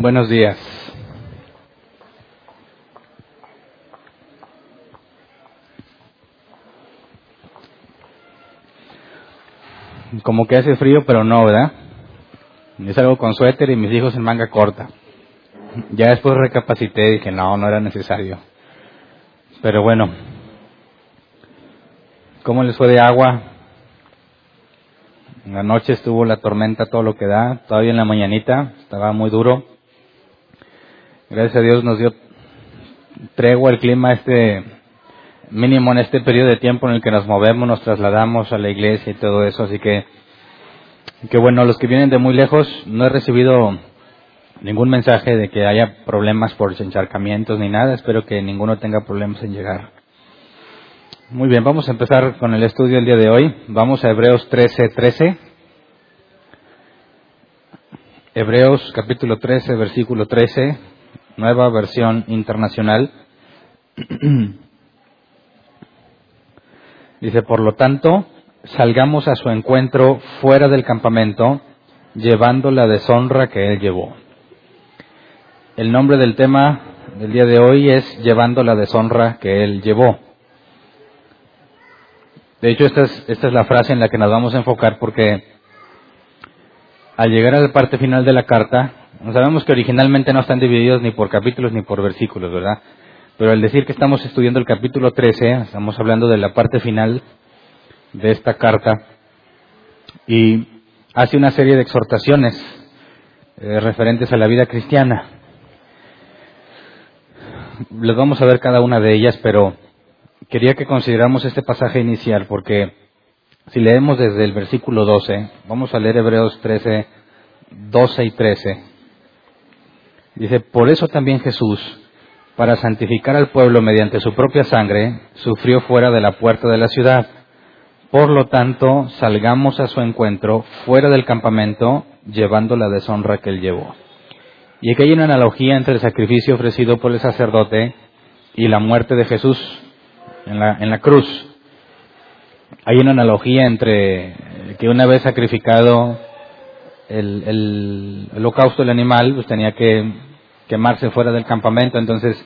Buenos días. Como que hace frío, pero no, ¿verdad? Yo salgo con suéter y mis hijos en manga corta. Ya después recapacité y dije, no, no era necesario. Pero bueno, ¿cómo les fue de agua? En la noche estuvo la tormenta, todo lo que da. Todavía en la mañanita estaba muy duro. Gracias a Dios nos dio tregua el clima este mínimo en este periodo de tiempo en el que nos movemos, nos trasladamos a la iglesia y todo eso. Así que, que bueno, los que vienen de muy lejos, no he recibido ningún mensaje de que haya problemas por encharcamientos ni nada. Espero que ninguno tenga problemas en llegar. Muy bien, vamos a empezar con el estudio el día de hoy. Vamos a Hebreos 13, 13. Hebreos capítulo 13, versículo 13, nueva versión internacional. Dice, por lo tanto, salgamos a su encuentro fuera del campamento, llevando la deshonra que él llevó. El nombre del tema del día de hoy es llevando la deshonra que él llevó. De hecho, esta es, esta es la frase en la que nos vamos a enfocar porque al llegar a la parte final de la carta, sabemos que originalmente no están divididos ni por capítulos ni por versículos, ¿verdad? Pero al decir que estamos estudiando el capítulo 13, estamos hablando de la parte final de esta carta y hace una serie de exhortaciones eh, referentes a la vida cristiana. Les vamos a ver cada una de ellas, pero quería que consideramos este pasaje inicial porque si leemos desde el versículo 12, vamos a leer Hebreos 13, 12 y 13. Dice, por eso también Jesús, para santificar al pueblo mediante su propia sangre, sufrió fuera de la puerta de la ciudad. Por lo tanto, salgamos a su encuentro fuera del campamento, llevando la deshonra que él llevó. Y aquí hay una analogía entre el sacrificio ofrecido por el sacerdote y la muerte de Jesús en la, en la cruz. Hay una analogía entre que una vez sacrificado el, el, holocausto del animal, pues tenía que quemarse fuera del campamento. Entonces,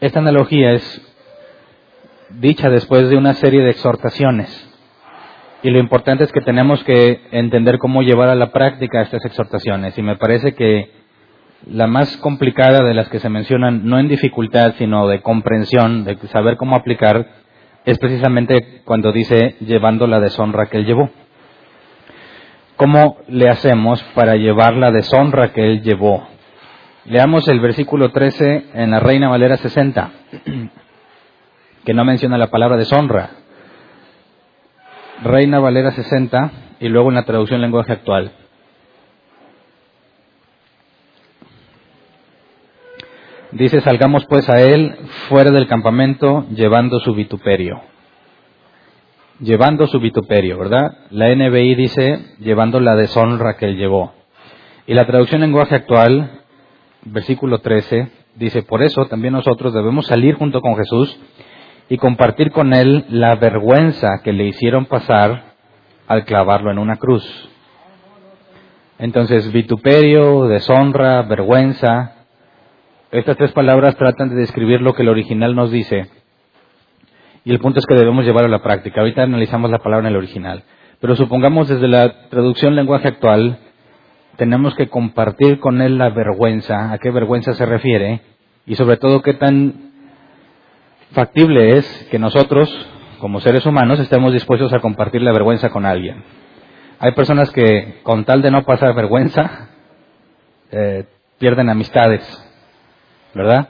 esta analogía es dicha después de una serie de exhortaciones. Y lo importante es que tenemos que entender cómo llevar a la práctica estas exhortaciones. Y me parece que la más complicada de las que se mencionan, no en dificultad, sino de comprensión, de saber cómo aplicar, es precisamente cuando dice llevando la deshonra que él llevó. ¿Cómo le hacemos para llevar la deshonra que él llevó? Leamos el versículo 13 en la Reina Valera 60, que no menciona la palabra deshonra. Reina Valera 60 y luego en la traducción lenguaje actual. Dice, salgamos pues a él fuera del campamento llevando su vituperio. Llevando su vituperio, ¿verdad? La NBI dice, llevando la deshonra que él llevó. Y la traducción en lenguaje actual, versículo 13, dice, por eso también nosotros debemos salir junto con Jesús y compartir con él la vergüenza que le hicieron pasar al clavarlo en una cruz. Entonces, vituperio, deshonra, vergüenza, estas tres palabras tratan de describir lo que el original nos dice. Y el punto es que debemos llevarlo a la práctica. Ahorita analizamos la palabra en el original. Pero supongamos desde la traducción lenguaje actual, tenemos que compartir con él la vergüenza, a qué vergüenza se refiere, y sobre todo qué tan factible es que nosotros, como seres humanos, estemos dispuestos a compartir la vergüenza con alguien. Hay personas que, con tal de no pasar vergüenza, eh, pierden amistades, ¿verdad?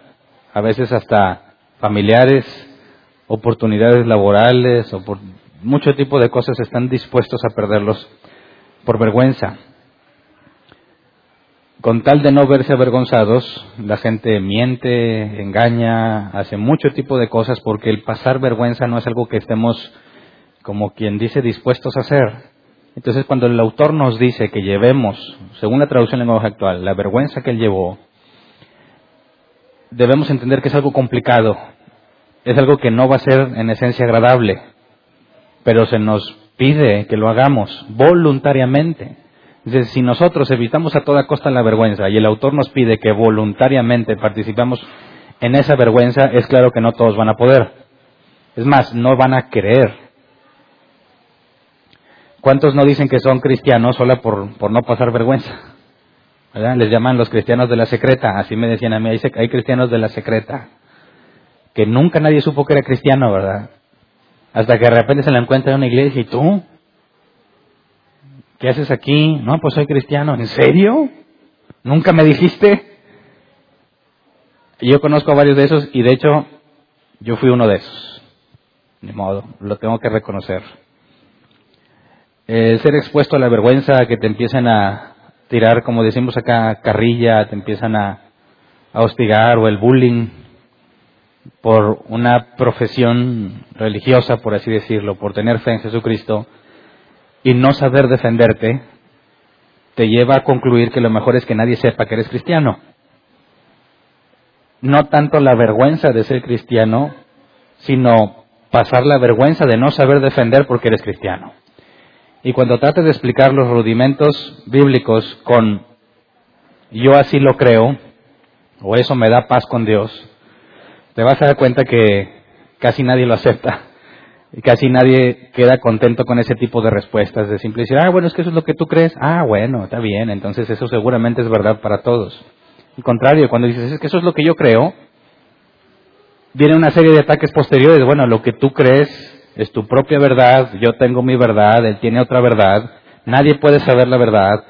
A veces hasta familiares, oportunidades laborales, o por mucho tipo de cosas están dispuestos a perderlos por vergüenza. Con tal de no verse avergonzados, la gente miente, engaña, hace mucho tipo de cosas porque el pasar vergüenza no es algo que estemos, como quien dice, dispuestos a hacer. Entonces, cuando el autor nos dice que llevemos, según la traducción en lenguaje actual, la vergüenza que él llevó, debemos entender que es algo complicado, es algo que no va a ser en esencia agradable, pero se nos pide que lo hagamos voluntariamente. Dice, si nosotros evitamos a toda costa la vergüenza y el autor nos pide que voluntariamente participamos en esa vergüenza, es claro que no todos van a poder. Es más, no van a querer. ¿Cuántos no dicen que son cristianos solo por, por no pasar vergüenza? Les llaman los cristianos de la secreta, así me decían a mí, hay cristianos de la secreta, que nunca nadie supo que era cristiano, ¿verdad? Hasta que de repente se la encuentra en una iglesia y tú, ¿qué haces aquí? No, pues soy cristiano. ¿En serio? ¿Nunca me dijiste? Yo conozco a varios de esos y de hecho yo fui uno de esos. Ni modo, lo tengo que reconocer. El ser expuesto a la vergüenza, que te empiecen a tirar, como decimos acá, carrilla, te empiezan a, a hostigar o el bullying por una profesión religiosa, por así decirlo, por tener fe en Jesucristo, y no saber defenderte te lleva a concluir que lo mejor es que nadie sepa que eres cristiano. No tanto la vergüenza de ser cristiano, sino pasar la vergüenza de no saber defender porque eres cristiano. Y cuando trates de explicar los rudimentos bíblicos con yo así lo creo, o eso me da paz con Dios, te vas a dar cuenta que casi nadie lo acepta. Y casi nadie queda contento con ese tipo de respuestas, de simple decir, ah, bueno, es que eso es lo que tú crees. Ah, bueno, está bien, entonces eso seguramente es verdad para todos. Al contrario, cuando dices, es que eso es lo que yo creo, viene una serie de ataques posteriores. Bueno, lo que tú crees es tu propia verdad, yo tengo mi verdad, él tiene otra verdad, nadie puede saber la verdad.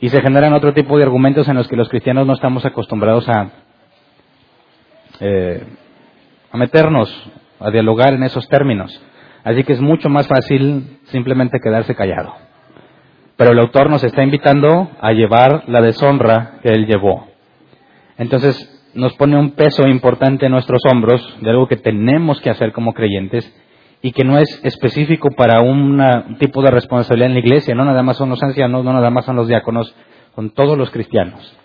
Y se generan otro tipo de argumentos en los que los cristianos no estamos acostumbrados a, eh, a meternos a dialogar en esos términos. Así que es mucho más fácil simplemente quedarse callado. Pero el autor nos está invitando a llevar la deshonra que él llevó. Entonces nos pone un peso importante en nuestros hombros de algo que tenemos que hacer como creyentes y que no es específico para un tipo de responsabilidad en la iglesia, no nada más son los ancianos, no nada más son los diáconos, son todos los cristianos.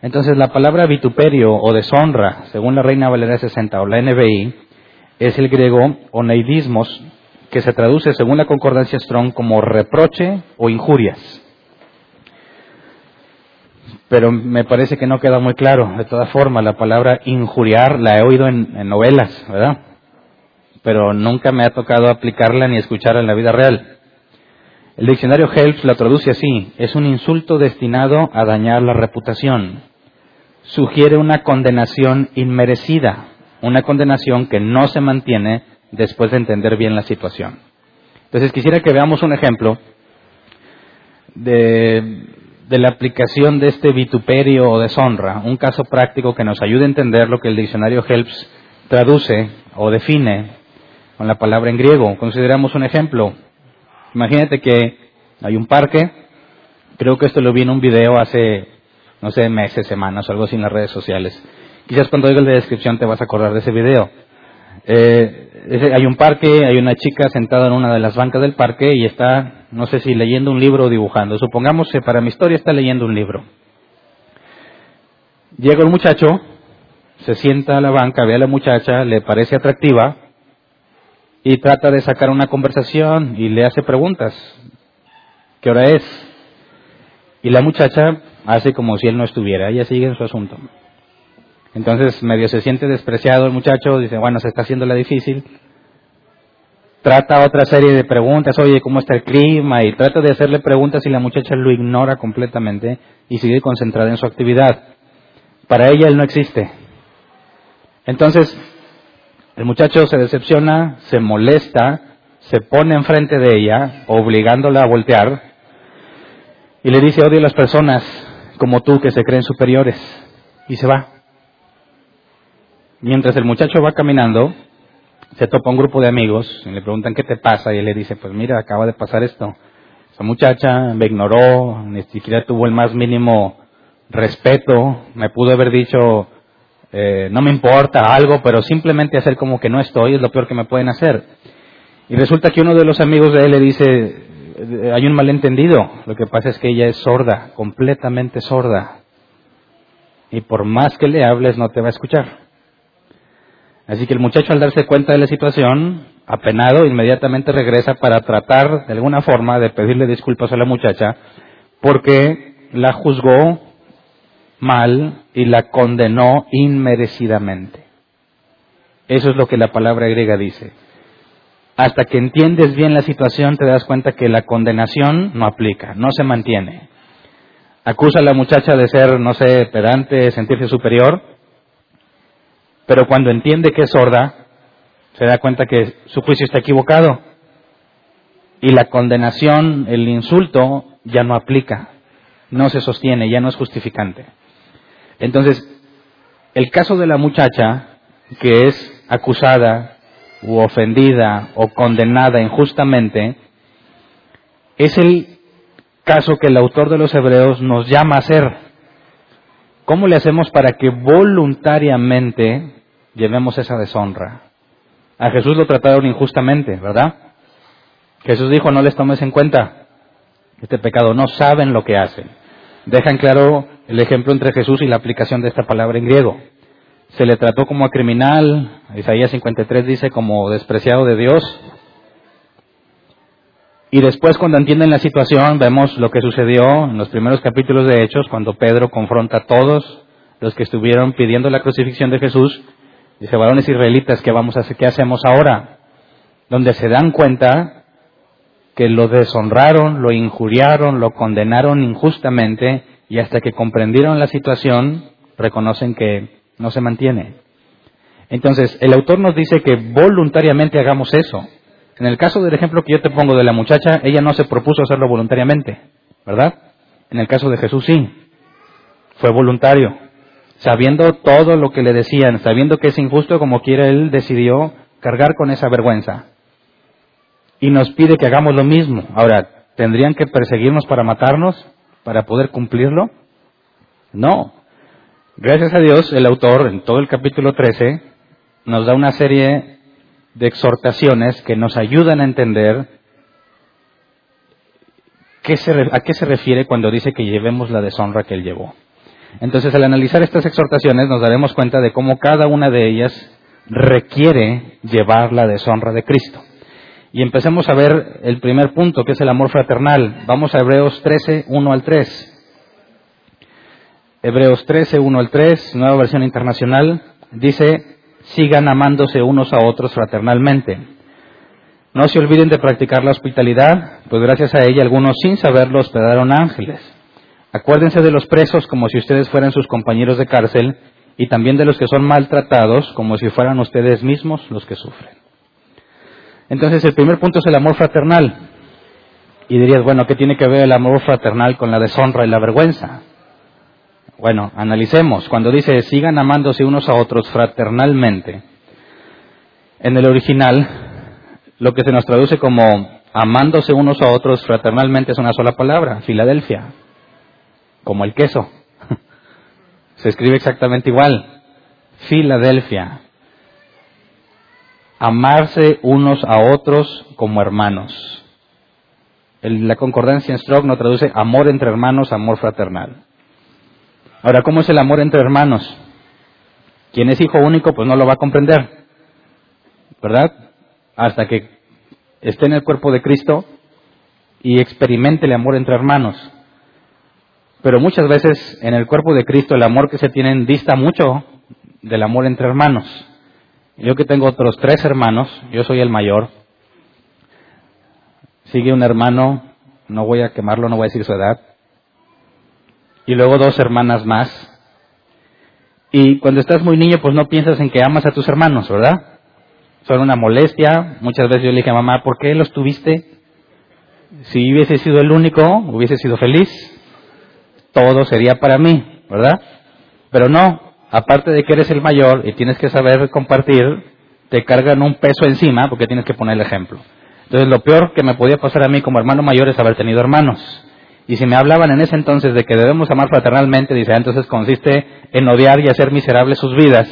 Entonces la palabra vituperio o deshonra, según la Reina Valera 60 o la NBI, es el griego oneidismos, que se traduce según la concordancia Strong como reproche o injurias. Pero me parece que no queda muy claro. De todas formas, la palabra injuriar la he oído en, novelas, ¿verdad? Pero nunca me ha tocado aplicarla ni escucharla en la vida real. El diccionario Helps la traduce así. Es un insulto destinado a dañar la reputación. Sugiere una condenación inmerecida una condenación que no se mantiene después de entender bien la situación. Entonces quisiera que veamos un ejemplo de, la aplicación de este vituperio o deshonra, un caso práctico que nos ayude a entender lo que el diccionario Helps traduce o define con la palabra en griego. Consideramos un ejemplo. Imagínate que hay un parque, creo que esto lo vi en un video hace, no sé, meses, semanas, algo así en las redes sociales Quizás cuando oigas la descripción te vas a acordar de ese video. Eh, hay un parque, hay una chica sentada en una de las bancas del parque y está, no sé si leyendo un libro o dibujando. Supongamos que para mi historia está leyendo un libro. Llega el muchacho, se sienta a la banca, ve a la muchacha, le parece atractiva y trata de sacar una conversación y le hace preguntas. ¿Qué hora es? Y la muchacha hace como si él no estuviera, ella sigue en su asunto. Entonces medio se siente despreciado el muchacho, dice, bueno, se está haciendo la difícil. Trata otra serie de preguntas, oye, ¿cómo está el clima? Y trata de hacerle preguntas y la muchacha lo ignora completamente y sigue concentrada en su actividad. Para ella él no existe. Entonces, el muchacho se decepciona, se molesta, se pone enfrente de ella, obligándola a voltear, y le dice, odio a las personas como tú que se creen superiores, y se va. Mientras el muchacho va caminando, se topa un grupo de amigos y le preguntan qué te pasa y él le dice, pues mira, acaba de pasar esto. Esa muchacha me ignoró, ni siquiera tuvo el más mínimo respeto, me pudo haber dicho, eh, no me importa algo, pero simplemente hacer como que no estoy es lo peor que me pueden hacer. Y resulta que uno de los amigos de él le dice, eh, hay un malentendido, lo que pasa es que ella es sorda, completamente sorda. Y por más que le hables no te va a escuchar. Así que el muchacho al darse cuenta de la situación, apenado, inmediatamente regresa para tratar de alguna forma de pedirle disculpas a la muchacha porque la juzgó mal y la condenó inmerecidamente. Eso es lo que la palabra griega dice. Hasta que entiendes bien la situación te das cuenta que la condenación no aplica, no se mantiene. Acusa a la muchacha de ser, no sé, pedante, sentirse superior, pero cuando entiende que es sorda, se da cuenta que su juicio está equivocado y la condenación, el insulto, ya no aplica, no se sostiene, ya no es justificante. Entonces, el caso de la muchacha que es acusada u ofendida o condenada injustamente, es el caso que el autor de los Hebreos nos llama a hacer. ¿Cómo le hacemos para que voluntariamente llevemos esa deshonra? A Jesús lo trataron injustamente, ¿verdad? Jesús dijo, no les tomes en cuenta este pecado, no saben lo que hacen. Dejan claro el ejemplo entre Jesús y la aplicación de esta palabra en griego. Se le trató como a criminal, Isaías 53 dice como despreciado de Dios. Y después cuando entienden la situación vemos lo que sucedió en los primeros capítulos de Hechos, cuando Pedro confronta a todos los que estuvieron pidiendo la crucifixión de Jesús. Dice, varones israelitas, ¿qué vamos a hacer? ¿Qué hacemos ahora? Donde se dan cuenta que lo deshonraron, lo injuriaron, lo condenaron injustamente y hasta que comprendieron la situación reconocen que no se mantiene. Entonces, el autor nos dice que voluntariamente hagamos eso. En el caso del ejemplo que yo te pongo de la muchacha, ella no se propuso hacerlo voluntariamente, ¿verdad? En el caso de Jesús sí, fue voluntario. Sabiendo todo lo que le decían, sabiendo que es injusto como quiera, él decidió cargar con esa vergüenza y nos pide que hagamos lo mismo. Ahora, ¿tendrían que perseguirnos para matarnos, para poder cumplirlo? No. Gracias a Dios, el autor, en todo el capítulo 13, nos da una serie de exhortaciones que nos ayudan a entender a qué se refiere cuando dice que llevemos la deshonra que él llevó. Entonces, al analizar estas exhortaciones, nos daremos cuenta de cómo cada una de ellas requiere llevar la deshonra de Cristo. Y empecemos a ver el primer punto, que es el amor fraternal. Vamos a Hebreos 13, 1 al 3. Hebreos 13, 1 al 3, nueva versión internacional, dice, sigan amándose unos a otros fraternalmente. No se olviden de practicar la hospitalidad, pues gracias a ella algunos sin saberlo hospedaron ángeles. Acuérdense de los presos como si ustedes fueran sus compañeros de cárcel y también de los que son maltratados como si fueran ustedes mismos los que sufren. Entonces el primer punto es el amor fraternal. Y dirías, bueno, ¿qué tiene que ver el amor fraternal con la deshonra y la vergüenza? Bueno, analicemos. Cuando dice, sigan amándose unos a otros fraternalmente, en el original, lo que se nos traduce como amándose unos a otros fraternalmente es una sola palabra, Filadelfia, como el queso. Se escribe exactamente igual, Filadelfia amarse unos a otros como hermanos. la concordancia en Stroke no traduce amor entre hermanos, amor fraternal. Ahora, ¿cómo es el amor entre hermanos? Quien es hijo único, pues no lo va a comprender, ¿verdad? Hasta que esté en el cuerpo de Cristo y experimente el amor entre hermanos. Pero muchas veces en el cuerpo de Cristo el amor que se tienen dista mucho del amor entre hermanos. Yo que tengo otros tres hermanos, yo soy el mayor. Sigue un hermano, no voy a quemarlo, no voy a decir su edad. Y luego dos hermanas más. Y cuando estás muy niño, pues no piensas en que amas a tus hermanos, ¿verdad? Son una molestia. Muchas veces yo le dije a mamá, ¿por qué los tuviste? Si hubiese sido el único, hubiese sido feliz. Todo sería para mí, ¿verdad? Pero no, aparte de que eres el mayor y tienes que saber compartir, te cargan un peso encima porque tienes que poner el ejemplo. Entonces lo peor que me podía pasar a mí como hermano mayor es haber tenido hermanos. Y si me hablaban en ese entonces de que debemos amar fraternalmente, dice, ah, entonces consiste en odiar y hacer miserables sus vidas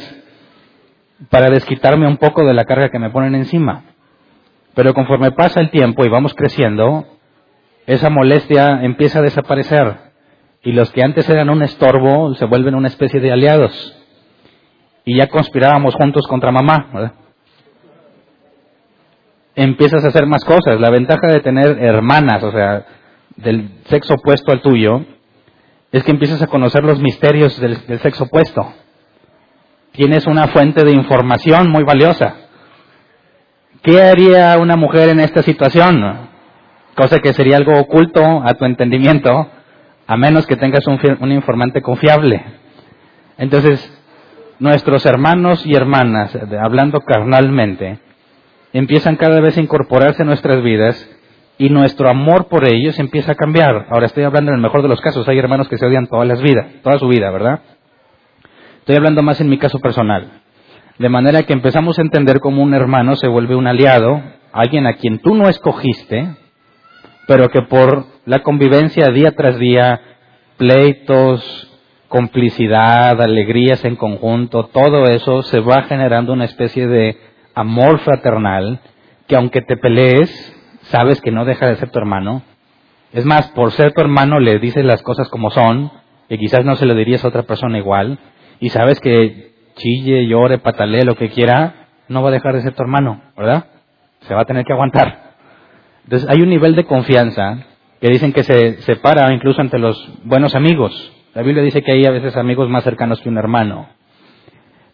para desquitarme un poco de la carga que me ponen encima. Pero conforme pasa el tiempo y vamos creciendo, esa molestia empieza a desaparecer y los que antes eran un estorbo se vuelven una especie de aliados. Y ya conspirábamos juntos contra mamá. Empiezas a hacer más cosas. La ventaja de tener hermanas, o sea, del sexo opuesto al tuyo, es que empiezas a conocer los misterios del, sexo opuesto. Tienes una fuente de información muy valiosa. ¿Qué haría una mujer en esta situación? Cosa que sería algo oculto a tu entendimiento, a menos que tengas un, informante confiable. Entonces, nuestros hermanos y hermanas, hablando carnalmente, empiezan cada vez a incorporarse en nuestras vidas y nuestro amor por ellos empieza a cambiar. Ahora estoy hablando en el mejor de los casos, hay hermanos que se odian todas las vidas, toda su vida, ¿verdad? Estoy hablando más en mi caso personal. De manera que empezamos a entender cómo un hermano se vuelve un aliado, alguien a quien tú no escogiste, pero que por la convivencia día tras día, pleitos, complicidad, alegrías en conjunto, todo eso se va generando una especie de amor fraternal que aunque te pelees, sabes que no deja de ser tu hermano. Es más, por ser tu hermano le dices las cosas como son, y quizás no se lo dirías a otra persona igual, y sabes que chille, llore, patalee, lo que quiera, no va a dejar de ser tu hermano, ¿verdad? Se va a tener que aguantar. Entonces hay un nivel de confianza que dicen que se separa incluso entre los buenos amigos. La Biblia dice que hay a veces amigos más cercanos que un hermano.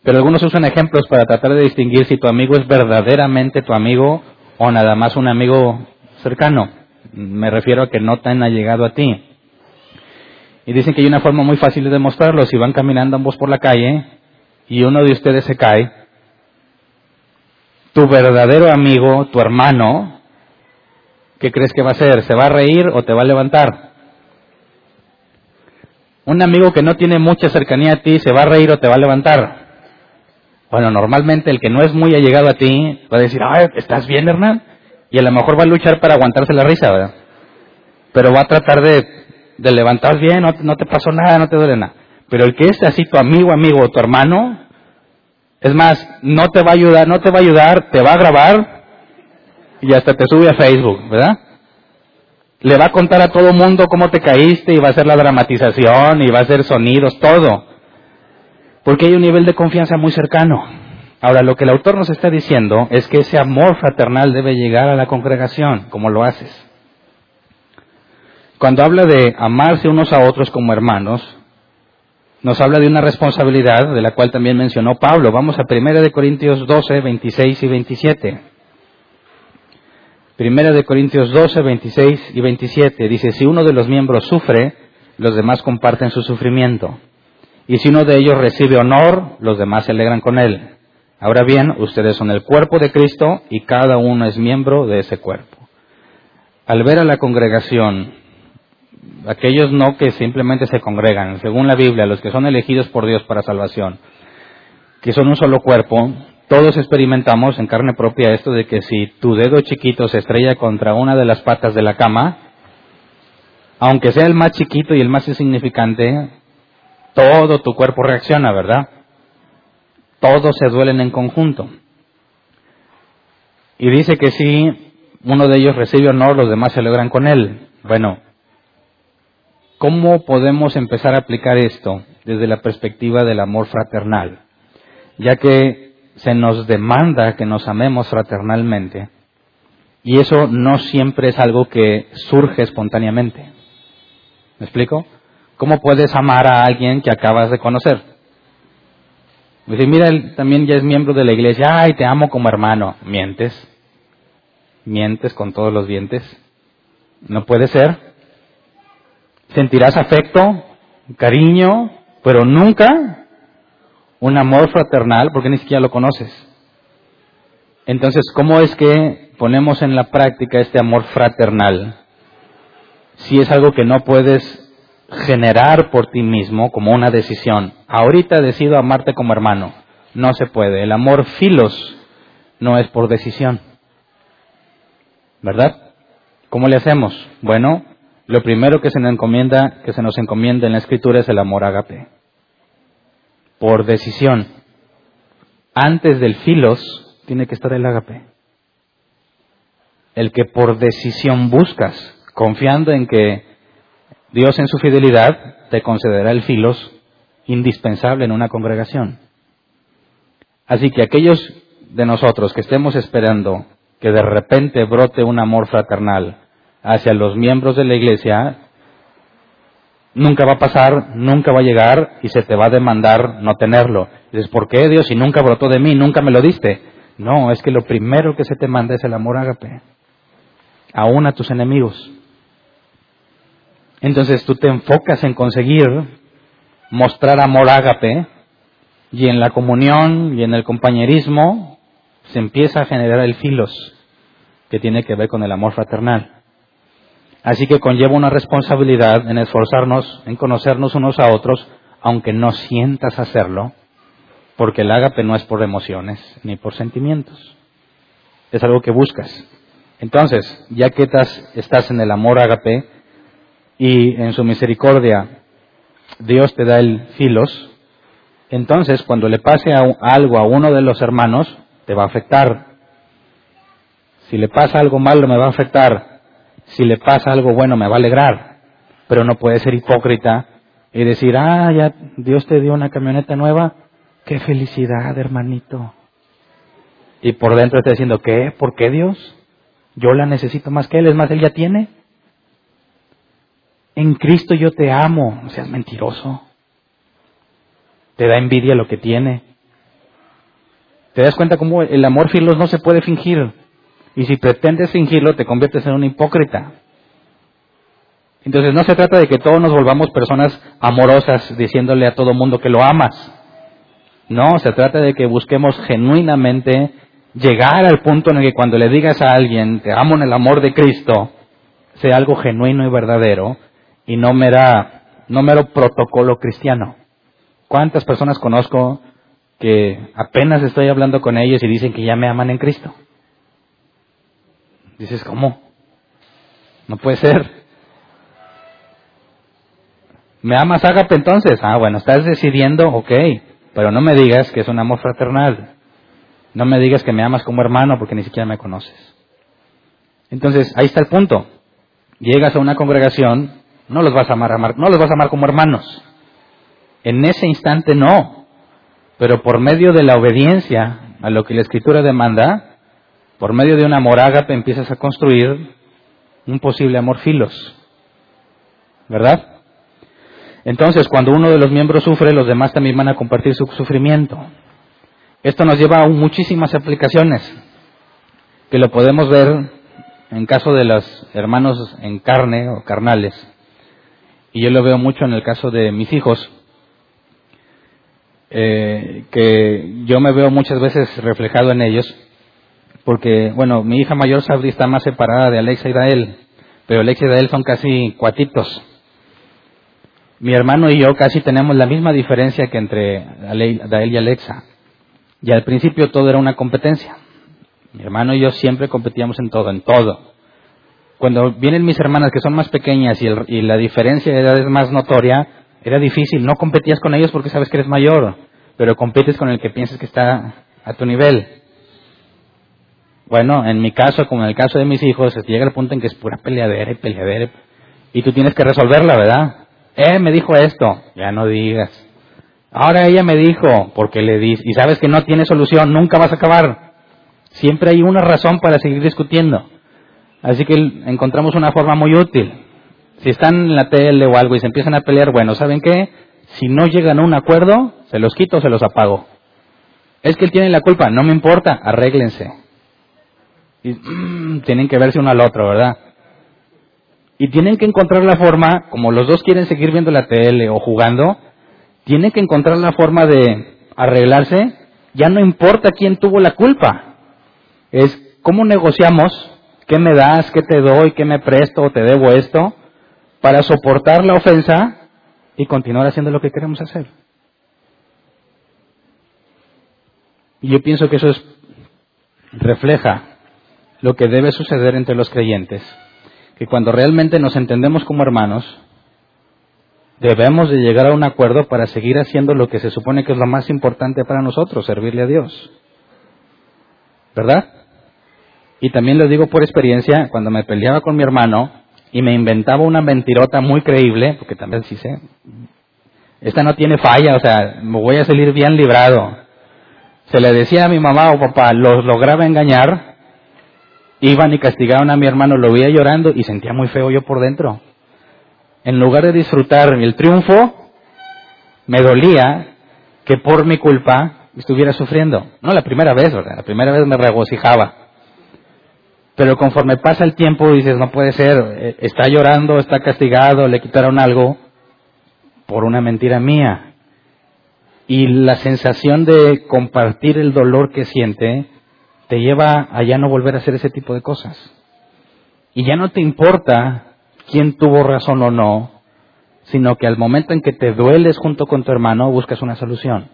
Pero algunos usan ejemplos para tratar de distinguir si tu amigo es verdaderamente tu amigo o nada más un amigo cercano. Me refiero a que no tan allegado a ti. Y dicen que hay una forma muy fácil de demostrarlo. Si van caminando ambos por la calle y uno de ustedes se cae, tu verdadero amigo, tu hermano, ¿qué crees que va a hacer? ¿Se va a reír o te va a levantar? Un amigo que no tiene mucha cercanía a ti, ¿se va a reír o te va a levantar? Bueno, normalmente el que no es muy allegado a ti va a decir, ay, ¿estás bien, Hernán? Y a lo mejor va a luchar para aguantarse la risa, ¿verdad? Pero va a tratar de, levantar bien, no, te pasó nada, no te duele nada. Pero el que es así tu amigo, amigo o tu hermano, es más, no te va a ayudar, no te va a ayudar, te va a grabar y hasta te sube a Facebook, ¿verdad? Le va a contar a todo mundo cómo te caíste y va a hacer la dramatización y va a hacer sonidos, todo. Porque hay un nivel de confianza muy cercano. Ahora, lo que el autor nos está diciendo es que ese amor fraternal debe llegar a la congregación, como lo haces. Cuando habla de amarse unos a otros como hermanos, nos habla de una responsabilidad de la cual también mencionó Pablo. Vamos a 1 de Corintios 12, 26 y 27. 1 de Corintios 12, 26 y 27 dice, si uno de los miembros sufre, los demás comparten su sufrimiento. Y si uno de ellos recibe honor, los demás se alegran con él. Ahora bien, ustedes son el cuerpo de Cristo y cada uno es miembro de ese cuerpo. Al ver a la congregación, aquellos no que simplemente se congregan, según la Biblia, los que son elegidos por Dios para salvación, que son un solo cuerpo, todos experimentamos en carne propia esto de que si tu dedo chiquito se estrella contra una de las patas de la cama, aunque sea el más chiquito y el más insignificante, todo tu cuerpo reacciona, ¿verdad? Todos se duelen en conjunto. Y dice que si uno de ellos recibe honor, los demás se alegran con él. Bueno, ¿cómo podemos empezar a aplicar esto desde la perspectiva del amor fraternal? Ya que se nos demanda que nos amemos fraternalmente, y eso no siempre es algo que surge espontáneamente. ¿Me explico? ¿Cómo puedes amar a alguien que acabas de conocer? Dice, mira, él también ya es miembro de la iglesia, ay, te amo como hermano. Mientes. Mientes con todos los dientes. No puede ser. Sentirás afecto, cariño, pero nunca un amor fraternal porque ni siquiera lo conoces. Entonces, ¿cómo es que ponemos en la práctica este amor fraternal? Si es algo que no puedes generar por ti mismo como una decisión. Ahorita decido amarte como hermano. No se puede. El amor filos no es por decisión. ¿Verdad? ¿Cómo le hacemos? Bueno, lo primero que se nos encomienda, que se nos encomienda en la escritura es el amor agape. Por decisión. Antes del filos tiene que estar el agape. El que por decisión buscas, confiando en que Dios en su fidelidad te concederá el filos indispensable en una congregación. Así que aquellos de nosotros que estemos esperando que de repente brote un amor fraternal, hacia los miembros de la iglesia, nunca va a pasar, nunca va a llegar y se te va a demandar no tenerlo. dices, ¿por qué Dios si nunca brotó de mí, nunca me lo diste? No, es que lo primero que se te manda es el amor ágape, aún a tus enemigos. Entonces tú te enfocas en conseguir mostrar amor ágape y en la comunión y en el compañerismo se empieza a generar el filos que tiene que ver con el amor fraternal. Así que conlleva una responsabilidad en esforzarnos, en conocernos unos a otros, aunque no sientas hacerlo, porque el ágape no es por emociones ni por sentimientos. Es algo que buscas. Entonces, ya que estás, en el amor ágape y en su misericordia Dios te da el filos, entonces cuando le pase algo a uno de los hermanos, te va a afectar. Si le pasa algo malo, me va a afectar. Si le pasa algo bueno, me va a alegrar. Pero no puede ser hipócrita y decir, ah, ya Dios te dio una camioneta nueva, qué felicidad, hermanito. Y por dentro está diciendo, ¿qué? ¿Por qué Dios? Yo la necesito más que Él, es más, Él ya tiene. En Cristo yo te amo, seas mentiroso. Te da envidia lo que tiene. ¿Te das cuenta cómo el amor filos no se puede fingir? Y si pretendes fingirlo, te conviertes en un hipócrita. Entonces no se trata de que todos nos volvamos personas amorosas diciéndole a todo mundo que lo amas. No, se trata de que busquemos genuinamente llegar al punto en el que cuando le digas a alguien, te amo en el amor de Cristo, sea algo genuino y verdadero y no mera, no mero protocolo cristiano. ¿Cuántas personas conozco que apenas estoy hablando con ellos y dicen que ya me aman en Cristo? Dices, ¿cómo? No puede ser. ¿Me amas, Ágape, entonces? Ah, bueno, estás decidiendo, ok, pero no me digas que es un amor fraternal. No me digas que me amas como hermano porque ni siquiera me conoces. Entonces, ahí está el punto. Llegas a una congregación, no los vas a amar, no los vas a amar como hermanos. En ese instante no. Pero por medio de la obediencia a lo que la escritura demanda, por medio de una amor ágape empiezas a construir un posible amor filos. ¿Verdad? Entonces, cuando uno de los miembros sufre, los demás también van a compartir su sufrimiento. Esto nos lleva a muchísimas aplicaciones, que lo podemos ver en caso de los hermanos en carne o carnales. Y yo lo veo mucho en el caso de mis hijos, eh, que yo me veo muchas veces reflejado en ellos, porque, bueno, mi hija mayor Sabri está más separada de Alexa y Dael, pero Alexa y Dael son casi cuatitos mi hermano y yo casi tenemos la misma diferencia que entre Dael y Alexa. Y al principio todo era una competencia. Mi hermano y yo siempre competíamos en todo, en todo. Cuando vienen mis hermanas que son más pequeñas y, y la diferencia de edad es más notoria, era difícil. No competías con ellos porque sabes que eres mayor, pero compites con el que piensas que está a tu nivel. Bueno, en mi caso, como en el caso de mis hijos, llega el punto en que es pura peleadera y peleadera. Y tú tienes que resolverla, ¿verdad? eh, me dijo esto, ya no digas. Ahora ella me dijo, porque le dice, y sabes que no tiene solución, nunca vas a acabar. Siempre hay una razón para seguir discutiendo. Así que encontramos una forma muy útil. Si están en la tele o algo y se empiezan a pelear, bueno, ¿saben qué? Si no llegan a un acuerdo, se los quito o se los apago. Es que él tiene la culpa, no me importa, arréglense. Y, tienen que verse uno al otro, ¿verdad? Y tienen que encontrar la forma, como los dos quieren seguir viendo la tele o jugando, tienen que encontrar la forma de arreglarse. Ya no importa quién tuvo la culpa. Es cómo negociamos, qué me das, qué te doy, qué me presto o te debo esto, para soportar la ofensa y continuar haciendo lo que queremos hacer. Y yo pienso que eso es, refleja lo que debe suceder entre los creyentes que cuando realmente nos entendemos como hermanos, debemos de llegar a un acuerdo para seguir haciendo lo que se supone que es lo más importante para nosotros, servirle a Dios. ¿Verdad? Y también les digo por experiencia, cuando me peleaba con mi hermano y me inventaba una mentirota muy creíble, porque también sí sé, esta no tiene falla, o sea, me voy a salir bien librado. Se le decía a mi mamá o papá, los lograba engañar, Iban y castigaban a mi hermano, lo veía llorando y sentía muy feo yo por dentro. En lugar de disfrutar el triunfo, me dolía que por mi culpa estuviera sufriendo. No la primera vez, ¿verdad? La primera vez me regocijaba. Pero conforme pasa el tiempo dices, no puede ser, eh, está llorando, está castigado, le quitaron algo por una mentira mía. Y la sensación de compartir el dolor que siente te lleva a ya no volver a hacer ese tipo de cosas. Y ya no te importa quién tuvo razón o no, sino que al momento en que te dueles junto con tu hermano buscas una solución.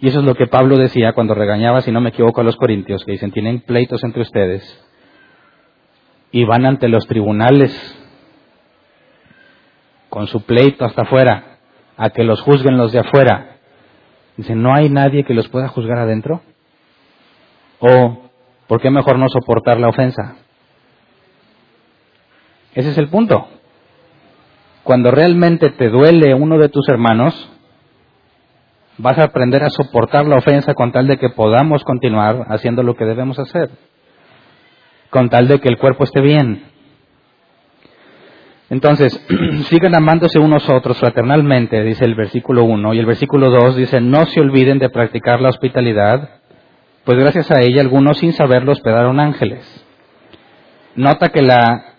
Y eso es lo que Pablo decía cuando regañaba, si no me equivoco, a los corintios, que dicen, tienen pleitos entre ustedes y van ante los tribunales con su pleito hasta afuera, a que los juzguen los de afuera. Dicen, ¿no hay nadie que los pueda juzgar adentro? ¿O por qué mejor no soportar la ofensa? Ese es el punto. Cuando realmente te duele uno de tus hermanos, vas a aprender a soportar la ofensa con tal de que podamos continuar haciendo lo que debemos hacer, con tal de que el cuerpo esté bien. Entonces, sigan amándose unos a otros fraternalmente, dice el versículo 1, y el versículo 2 dice, no se olviden de practicar la hospitalidad, pues gracias a ella algunos sin saberlo hospedaron ángeles. Nota que la,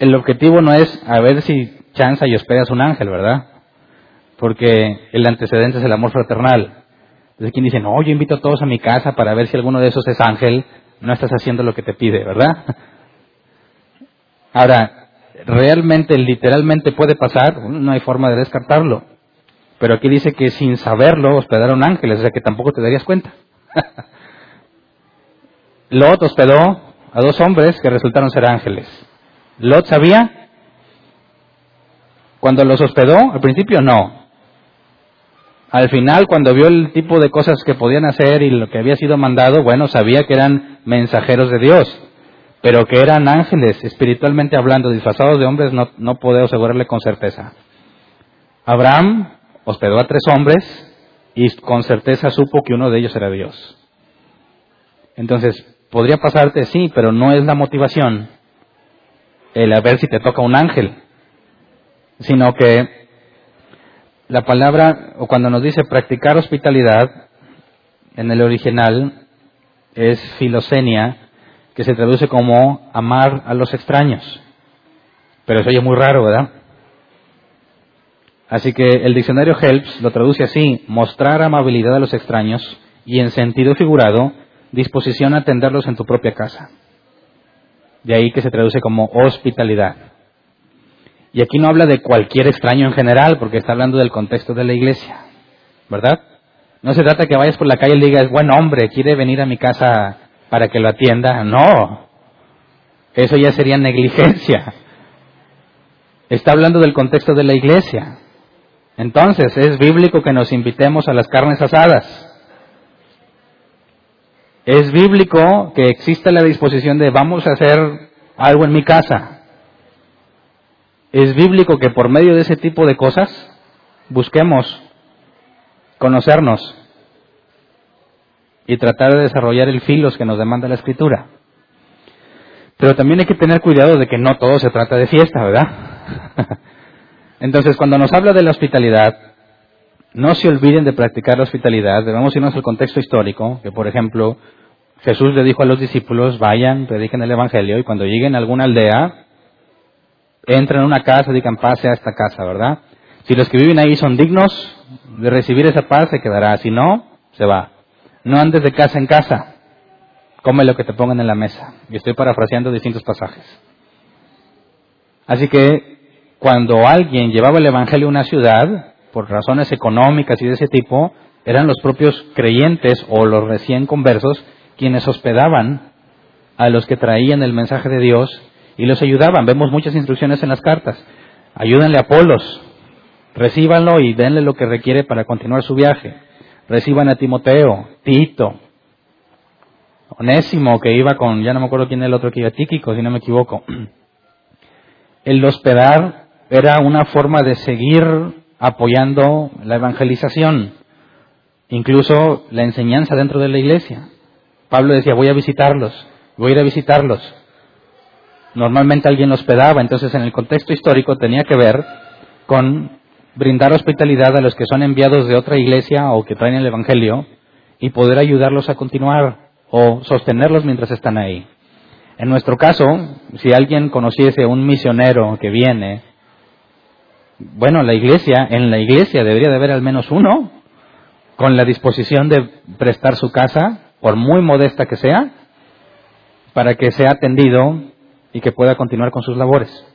el objetivo no es a ver si chanza y hospedas un ángel, ¿verdad? Porque el antecedente es el amor fraternal. Entonces, quien dice, no, yo invito a todos a mi casa para ver si alguno de esos es ángel, no estás haciendo lo que te pide, ¿verdad? Ahora, realmente, literalmente puede pasar, no hay forma de descartarlo. Pero aquí dice que sin saberlo hospedaron ángeles, o sea que tampoco te darías cuenta. Lot hospedó a dos hombres que resultaron ser ángeles. Lot sabía cuando los hospedó, al principio no. Al final, cuando vio el tipo de cosas que podían hacer y lo que había sido mandado, bueno, sabía que eran mensajeros de Dios, pero que eran ángeles, espiritualmente hablando, disfrazados de hombres, no, no puedo asegurarle con certeza. Abraham hospedó a tres hombres y con certeza supo que uno de ellos era Dios. Entonces, Podría pasarte, sí, pero no es la motivación el a ver si te toca un ángel, sino que la palabra, o cuando nos dice practicar hospitalidad, en el original es filosenia, que se traduce como amar a los extraños. Pero eso oye muy raro, ¿verdad? Así que el diccionario Helps lo traduce así, mostrar amabilidad a los extraños y en sentido figurado, disposición a atenderlos en tu propia casa. De ahí que se traduce como hospitalidad. Y aquí no habla de cualquier extraño en general, porque está hablando del contexto de la iglesia, ¿verdad? No se trata que vayas por la calle y digas, buen hombre, quiere venir a mi casa para que lo atienda. No, eso ya sería negligencia. Está hablando del contexto de la iglesia. Entonces, es bíblico que nos invitemos a las carnes asadas. Es bíblico que exista la disposición de vamos a hacer algo en mi casa. Es bíblico que por medio de ese tipo de cosas busquemos conocernos y tratar de desarrollar el filos que nos demanda la escritura. Pero también hay que tener cuidado de que no todo se trata de fiesta, ¿verdad? Entonces, cuando nos habla de la hospitalidad, no se olviden de practicar la hospitalidad. Debemos irnos al contexto histórico, que por ejemplo, Jesús le dijo a los discípulos, vayan, prediquen el Evangelio y cuando lleguen a alguna aldea, entren a una casa, digan pase a esta casa, ¿verdad? Si los que viven ahí son dignos de recibir esa paz, se quedará. Si no, se va. No andes de casa en casa. Come lo que te pongan en la mesa. Y estoy parafraseando distintos pasajes. Así que cuando alguien llevaba el Evangelio a una ciudad, por razones económicas y de ese tipo, eran los propios creyentes o los recién conversos quienes hospedaban a los que traían el mensaje de Dios y los ayudaban. Vemos muchas instrucciones en las cartas. Ayúdenle a Apolos, recíbanlo y denle lo que requiere para continuar su viaje. Reciban a Timoteo, Tito, Onésimo, que iba con, ya no me acuerdo quién es el otro que iba, Tíquico, si no me equivoco. El hospedar era una forma de seguir apoyando la evangelización, incluso la enseñanza dentro de la iglesia. Pablo decía, voy a visitarlos, voy a ir a visitarlos. Normalmente alguien hospedaba, entonces en el contexto histórico tenía que ver con brindar hospitalidad a los que son enviados de otra iglesia o que traen el Evangelio y poder ayudarlos a continuar o sostenerlos mientras están ahí. En nuestro caso, si alguien conociese un misionero que viene, bueno, la iglesia, en la iglesia debería de haber al menos uno con la disposición de prestar su casa, por muy modesta que sea, para que sea atendido y que pueda continuar con sus labores.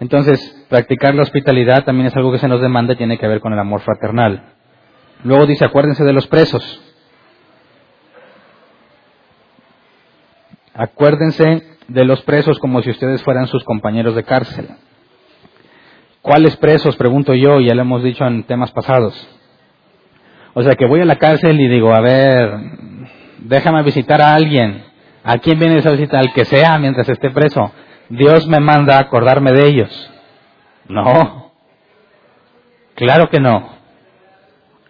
Entonces, practicar la hospitalidad también es algo que se nos demanda y tiene que ver con el amor fraternal. Luego dice, acuérdense de los presos. Acuérdense de los presos como si ustedes fueran sus compañeros de cárcel. ¿Cuáles presos? Pregunto yo, ya lo hemos dicho en temas pasados. O sea, que voy a la cárcel y digo, a ver, déjame visitar a alguien. ¿A quién vienes a visitar? Al que sea mientras esté preso. Dios me manda a acordarme de ellos. No. Claro que no.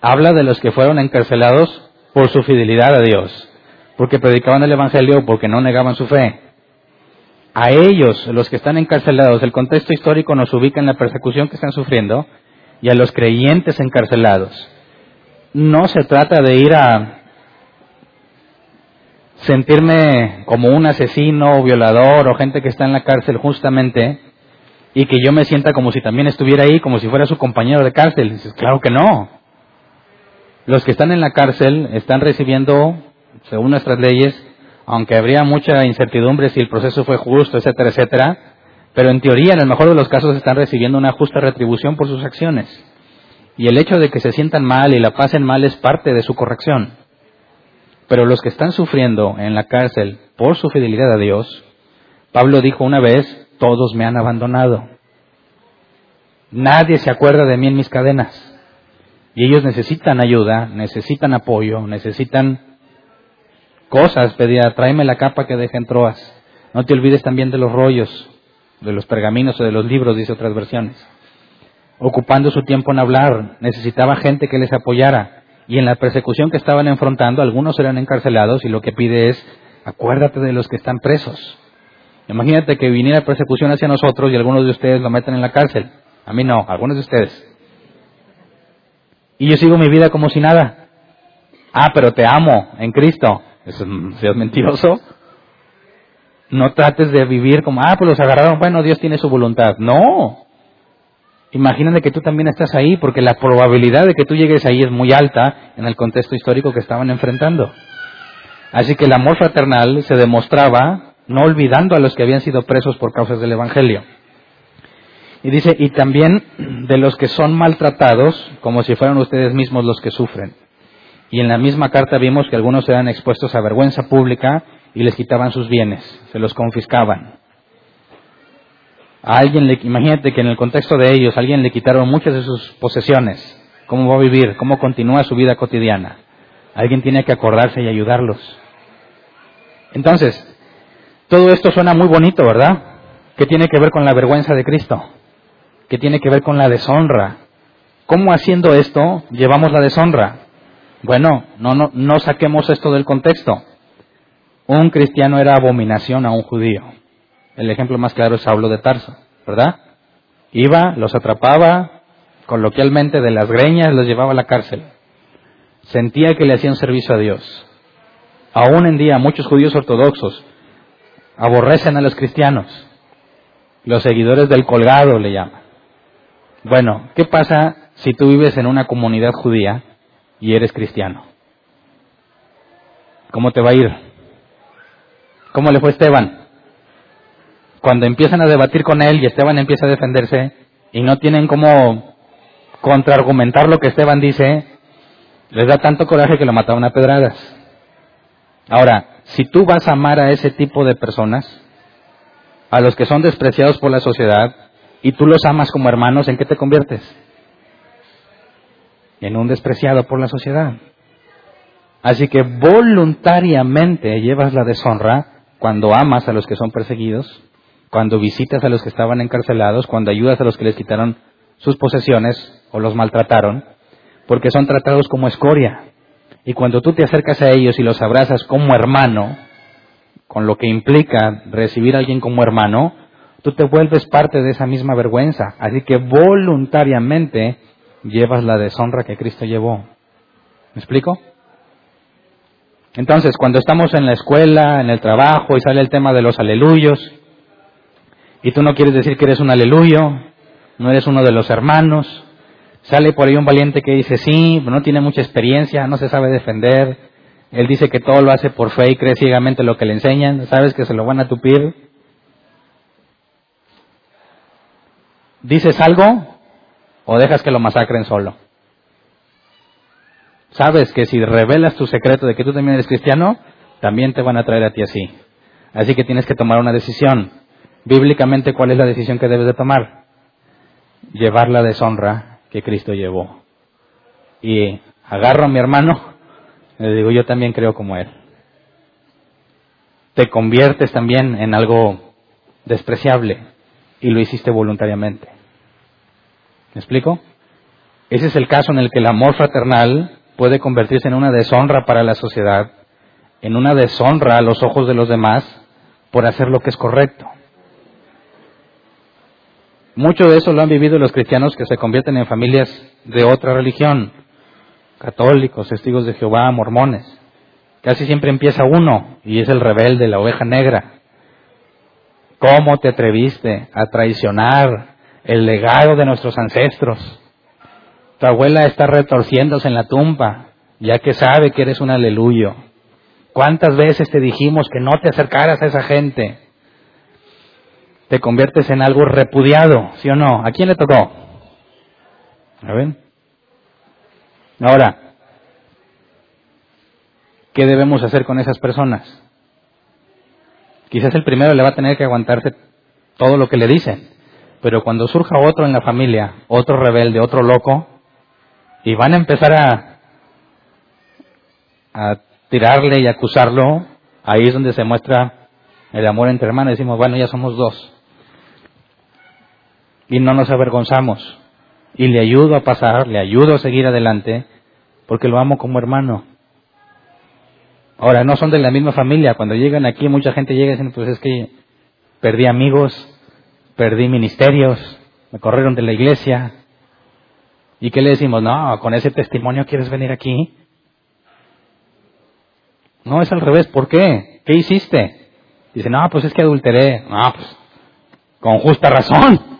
Habla de los que fueron encarcelados por su fidelidad a Dios porque predicaban el Evangelio porque no negaban su fe. A ellos, los que están encarcelados, el contexto histórico nos ubica en la persecución que están sufriendo y a los creyentes encarcelados. No se trata de ir a sentirme como un asesino o violador o gente que está en la cárcel justamente y que yo me sienta como si también estuviera ahí, como si fuera su compañero de cárcel. claro que no. Los que están en la cárcel están recibiendo según nuestras leyes, aunque habría mucha incertidumbre si el proceso fue justo, etcétera, etcétera, pero en teoría, en el mejor de los casos, están recibiendo una justa retribución por sus acciones. Y el hecho de que se sientan mal y la pasen mal es parte de su corrección. Pero los que están sufriendo en la cárcel por su fidelidad a Dios, Pablo dijo una vez, todos me han abandonado. Nadie se acuerda de mí en mis cadenas. Y ellos necesitan ayuda, necesitan apoyo, necesitan cosas, pedía, tráeme la capa que deja en Troas. No te olvides también de los rollos, de los pergaminos o de los libros, dice otras versiones. Ocupando su tiempo en hablar, necesitaba gente que les apoyara. Y en la persecución que estaban enfrentando, algunos eran encarcelados y lo que pide es, acuérdate de los que están presos. Imagínate que viniera persecución hacia nosotros y algunos de ustedes lo meten en la cárcel. A mí no, algunos de ustedes. Y yo sigo mi vida como si nada. Ah, pero te amo en Cristo seas mentiroso. No trates de vivir como, ah, pues los agarraron, bueno, Dios tiene su voluntad. No. Imagínate que tú también estás ahí, porque la probabilidad de que tú llegues ahí es muy alta en el contexto histórico que estaban enfrentando. Así que el amor fraternal se demostraba no olvidando a los que habían sido presos por causas del Evangelio. Y dice, y también de los que son maltratados, como si fueran ustedes mismos los que sufren. Y en la misma carta vimos que algunos eran expuestos a vergüenza pública y les quitaban sus bienes, se los confiscaban. A alguien le, imagínate que en el contexto de ellos, alguien le quitaron muchas de sus posesiones. ¿Cómo va a vivir? ¿Cómo continúa su vida cotidiana? Alguien tiene que acordarse y ayudarlos. Entonces, todo esto suena muy bonito, ¿verdad? ¿Qué tiene que ver con la vergüenza de Cristo? ¿Qué tiene que ver con la deshonra? ¿Cómo haciendo esto llevamos la deshonra? Bueno, no, no, no saquemos esto del contexto. Un cristiano era abominación a un judío. El ejemplo más claro es Saulo de Tarso, ¿verdad? Iba, los atrapaba, coloquialmente de las greñas los llevaba a la cárcel. Sentía que le hacían servicio a Dios. Aún en día muchos judíos ortodoxos aborrecen a los cristianos. Los seguidores del colgado le llaman. Bueno, ¿qué pasa si tú vives en una comunidad judía y eres cristiano. ¿Cómo te va a ir? ¿Cómo le fue Esteban? Cuando empiezan a debatir con él y Esteban empieza a defenderse y no tienen cómo contraargumentar lo que Esteban dice, les da tanto coraje que lo mataron a pedradas. Ahora, si tú vas a amar a ese tipo de personas, a los que son despreciados por la sociedad, y tú los amas como hermanos, ¿en qué te conviertes? en un despreciado por la sociedad. Así que voluntariamente llevas la deshonra cuando amas a los que son perseguidos, cuando visitas a los que estaban encarcelados, cuando ayudas a los que les quitaron sus posesiones o los maltrataron, porque son tratados como escoria. Y cuando tú te acercas a ellos y los abrazas como hermano, con lo que implica recibir a alguien como hermano, tú te vuelves parte de esa misma vergüenza. Así que voluntariamente llevas la deshonra que Cristo llevó. ¿Me explico? Entonces, cuando estamos en la escuela, en el trabajo y sale el tema de los aleluyos, y tú no quieres decir que eres un aleluyo, no eres uno de los hermanos, sale por ahí un valiente que dice sí, no tiene mucha experiencia, no se sabe defender, él dice que todo lo hace por fe y cree ciegamente lo que le enseñan, sabes que se lo van a tupir. ¿Dices algo o dejas que lo masacren solo? Sabes que si revelas tu secreto de que tú también eres cristiano, también te van a traer a ti así. Así que tienes que tomar una decisión. Bíblicamente, ¿cuál es la decisión que debes de tomar? Llevar la deshonra que Cristo llevó. Y agarro a mi hermano, le digo, yo también creo como él. Te conviertes también en algo despreciable y lo hiciste voluntariamente. ¿Me explico? Ese es el caso en el que el amor fraternal puede convertirse en una deshonra para la sociedad, en una deshonra a los ojos de los demás por hacer lo que es correcto. Mucho de eso lo han vivido los cristianos que se convierten en familias de otra religión, católicos, testigos de Jehová, mormones. Casi siempre empieza uno y es el rebelde, la oveja negra. ¿Cómo te atreviste a traicionar el legado de nuestros ancestros? Tu abuela está retorciéndose en la tumba, ya que sabe que eres un aleluyo. ¿Cuántas veces te dijimos que no te acercaras a esa gente? Te conviertes en algo repudiado, ¿sí o no? ¿A quién le tocó? ¿A? Ahora, ¿qué debemos hacer con esas personas? Quizás el primero le va a tener que aguantarse todo lo que le dicen, pero cuando surja otro en la familia, otro rebelde, otro loco, y van a empezar a, a tirarle y acusarlo, ahí es donde se muestra el amor entre hermanos. Decimos, bueno, ya somos dos. Y no nos avergonzamos. Y le ayudo a pasar, le ayudo a seguir adelante, porque lo amo como hermano. Ahora, no son de la misma familia. Cuando llegan aquí, mucha gente llega diciendo, pues es que perdí amigos, perdí ministerios, me corrieron de la iglesia, ¿Y qué le decimos? No, con ese testimonio quieres venir aquí. No, es al revés. ¿Por qué? ¿Qué hiciste? Dice, no, pues es que adulteré. No, pues con justa razón.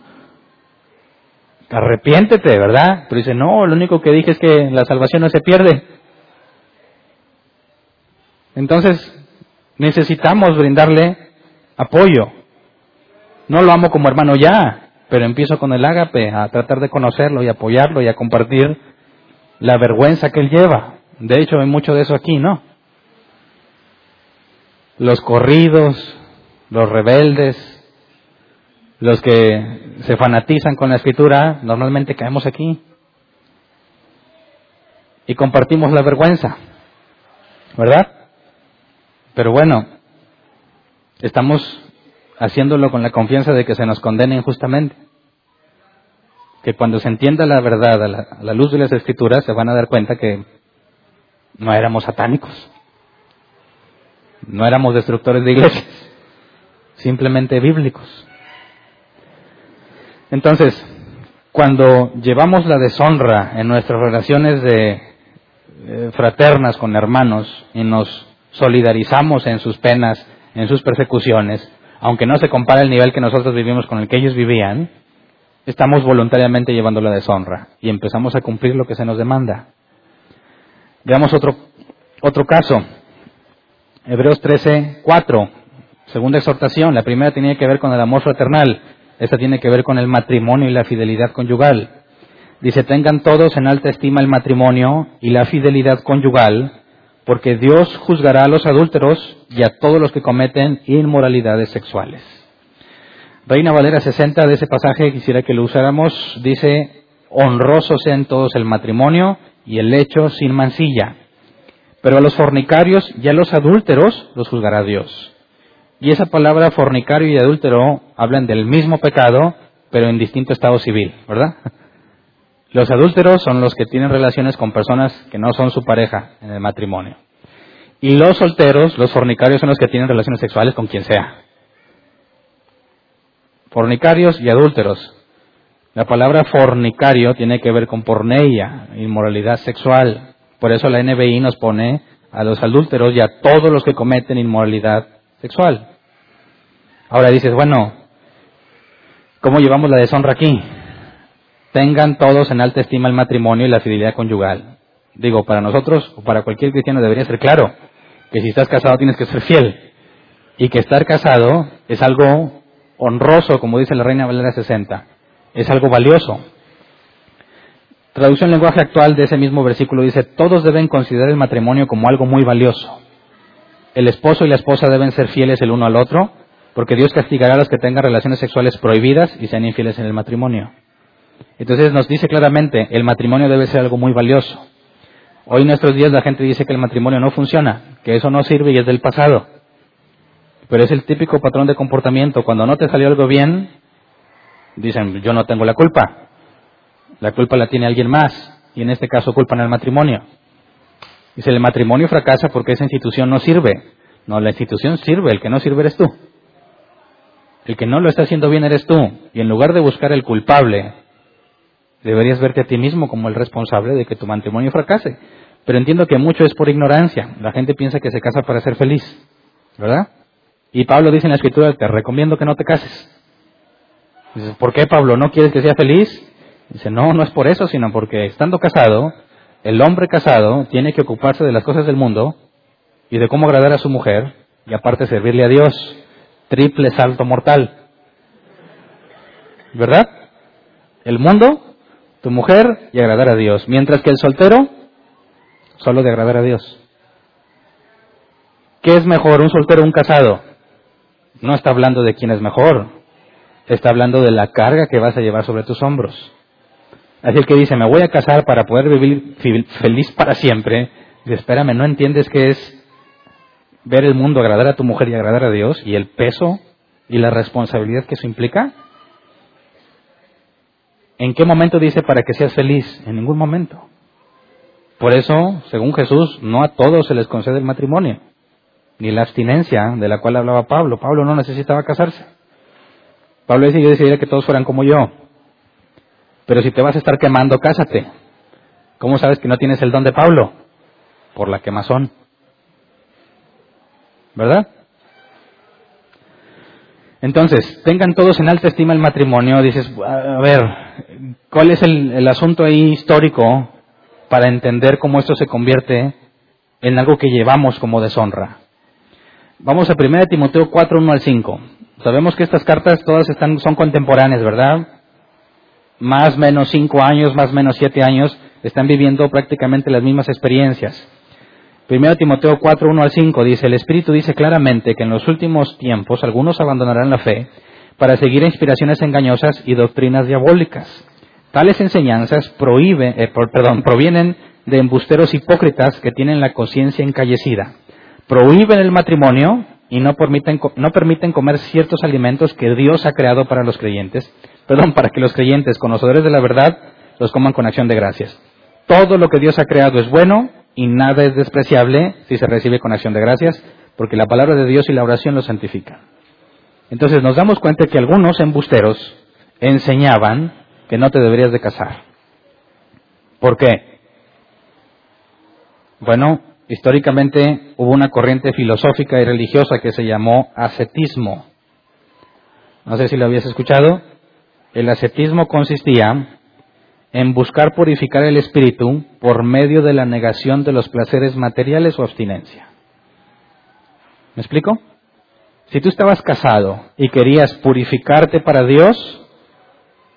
Arrepiéntete, ¿verdad? Pero dice, no, lo único que dije es que la salvación no se pierde. Entonces, necesitamos brindarle apoyo. No lo amo como hermano ya, pero empiezo con el ágape a tratar de conocerlo y apoyarlo y a compartir la vergüenza que él lleva. De hecho, hay mucho de eso aquí, ¿no? Los corridos, los rebeldes, los que se fanatizan con la escritura, normalmente caemos aquí. Y compartimos la vergüenza, ¿verdad? Pero bueno, estamos haciéndolo con la confianza de que se nos condene injustamente. Que cuando se entienda la verdad a la, luz de las escrituras se van a dar cuenta que no éramos satánicos, no éramos destructores de iglesias, simplemente bíblicos. Entonces, cuando llevamos la deshonra en nuestras relaciones de eh, fraternas con hermanos y nos solidarizamos en sus penas, en sus persecuciones, aunque no se compara el nivel que nosotros vivimos con el que ellos vivían, estamos voluntariamente llevando la deshonra y empezamos a cumplir lo que se nos demanda. Veamos otro, otro caso. Hebreos 13, 4. Segunda exhortación. La primera tenía que ver con el amor fraternal. Esta tiene que ver con el matrimonio y la fidelidad conyugal. Dice, tengan todos en alta estima el matrimonio y la fidelidad conyugal, porque Dios juzgará a los adúlteros y a todos los que cometen inmoralidades sexuales. Reina Valera 60 de ese pasaje, quisiera que lo usáramos, dice, honrosos sean todos el matrimonio y el lecho sin mancilla. Pero a los fornicarios y a los adúlteros los juzgará Dios. Y esa palabra fornicario y adúltero hablan del mismo pecado, pero en distinto estado civil, ¿verdad? Los adúlteros son los que tienen relaciones con personas que no son su pareja en el matrimonio. Y los solteros, los fornicarios, son los que tienen relaciones sexuales con quien sea. Fornicarios y adúlteros. La palabra fornicario tiene que ver con porneia, inmoralidad sexual. Por eso la NBI nos pone a los adúlteros y a todos los que cometen inmoralidad sexual. Ahora dices, bueno, ¿cómo llevamos la deshonra aquí? Tengan todos en alta estima el matrimonio y la fidelidad conyugal. Digo, para nosotros o para cualquier cristiano debería ser claro que si estás casado tienes que ser fiel y que estar casado es algo honroso, como dice la Reina Valera 60, es algo valioso. Traducción en lenguaje actual de ese mismo versículo dice, todos deben considerar el matrimonio como algo muy valioso. El esposo y la esposa deben ser fieles el uno al otro, porque Dios castigará a los que tengan relaciones sexuales prohibidas y sean infieles en el matrimonio. Entonces nos dice claramente, el matrimonio debe ser algo muy valioso. Hoy en nuestros días la gente dice que el matrimonio no funciona, que eso no sirve y es del pasado. Pero es el típico patrón de comportamiento. Cuando no te salió algo bien, dicen, yo no tengo la culpa. La culpa la tiene alguien más. Y en este caso culpan al matrimonio. Dice, el matrimonio fracasa porque esa institución no sirve. No, la institución sirve, el que no sirve eres tú. El que no lo está haciendo bien eres tú. Y en lugar de buscar el culpable, Deberías verte a ti mismo como el responsable de que tu matrimonio fracase. Pero entiendo que mucho es por ignorancia. La gente piensa que se casa para ser feliz. ¿Verdad? Y Pablo dice en la escritura, te recomiendo que no te cases. Dices, ¿por qué Pablo? ¿No quieres que sea feliz? Dice, no, no es por eso, sino porque estando casado, el hombre casado tiene que ocuparse de las cosas del mundo y de cómo agradar a su mujer y aparte servirle a Dios. Triple salto mortal. ¿Verdad? El mundo tu mujer y agradar a Dios. Mientras que el soltero, solo de agradar a Dios. ¿Qué es mejor, un soltero o un casado? No está hablando de quién es mejor, está hablando de la carga que vas a llevar sobre tus hombros. Así que dice, me voy a casar para poder vivir feliz para siempre. Dice, espérame, ¿no entiendes qué es ver el mundo, agradar a tu mujer y agradar a Dios y el peso y la responsabilidad que eso implica? ¿En qué momento dice para que seas feliz? En ningún momento. Por eso, según Jesús, no a todos se les concede el matrimonio, ni la abstinencia de la cual hablaba Pablo. Pablo no necesitaba casarse. Pablo dice, yo decidiera que todos fueran como yo. Pero si te vas a estar quemando, cásate. ¿Cómo sabes que no tienes el don de Pablo? Por la quemazón. ¿Verdad? Entonces, tengan todos en alta estima el matrimonio. Dices, a ver, ¿cuál es el, asunto ahí histórico para entender cómo esto se convierte en algo que llevamos como deshonra? Vamos a 1 Timoteo 4, 1 al 5. Sabemos que estas cartas todas están, son contemporáneas, ¿verdad? Más menos 5 años, más menos 7 años, están viviendo prácticamente las mismas experiencias. Primero Timoteo 4, 1 al 5 dice, el Espíritu dice claramente que en los últimos tiempos algunos abandonarán la fe para seguir inspiraciones engañosas y doctrinas diabólicas. Tales enseñanzas prohíbe, eh, perdón, provienen de embusteros hipócritas que tienen la conciencia encallecida. Prohíben el matrimonio y no permiten, no permiten comer ciertos alimentos que Dios ha creado para los creyentes, perdón, para que los creyentes, conocedores de la verdad, los coman con acción de gracias. Todo lo que Dios ha creado es bueno y nada es despreciable si se recibe con acción de gracias, porque la palabra de Dios y la oración lo santifican. Entonces nos damos cuenta que algunos embusteros enseñaban que no te deberías de casar. ¿Por qué? Bueno, históricamente hubo una corriente filosófica y religiosa que se llamó ascetismo. No sé si lo habías escuchado. El ascetismo consistía en buscar purificar el espíritu por medio de la negación de los placeres materiales o abstinencia. ¿Me explico? Si tú estabas casado y querías purificarte para Dios,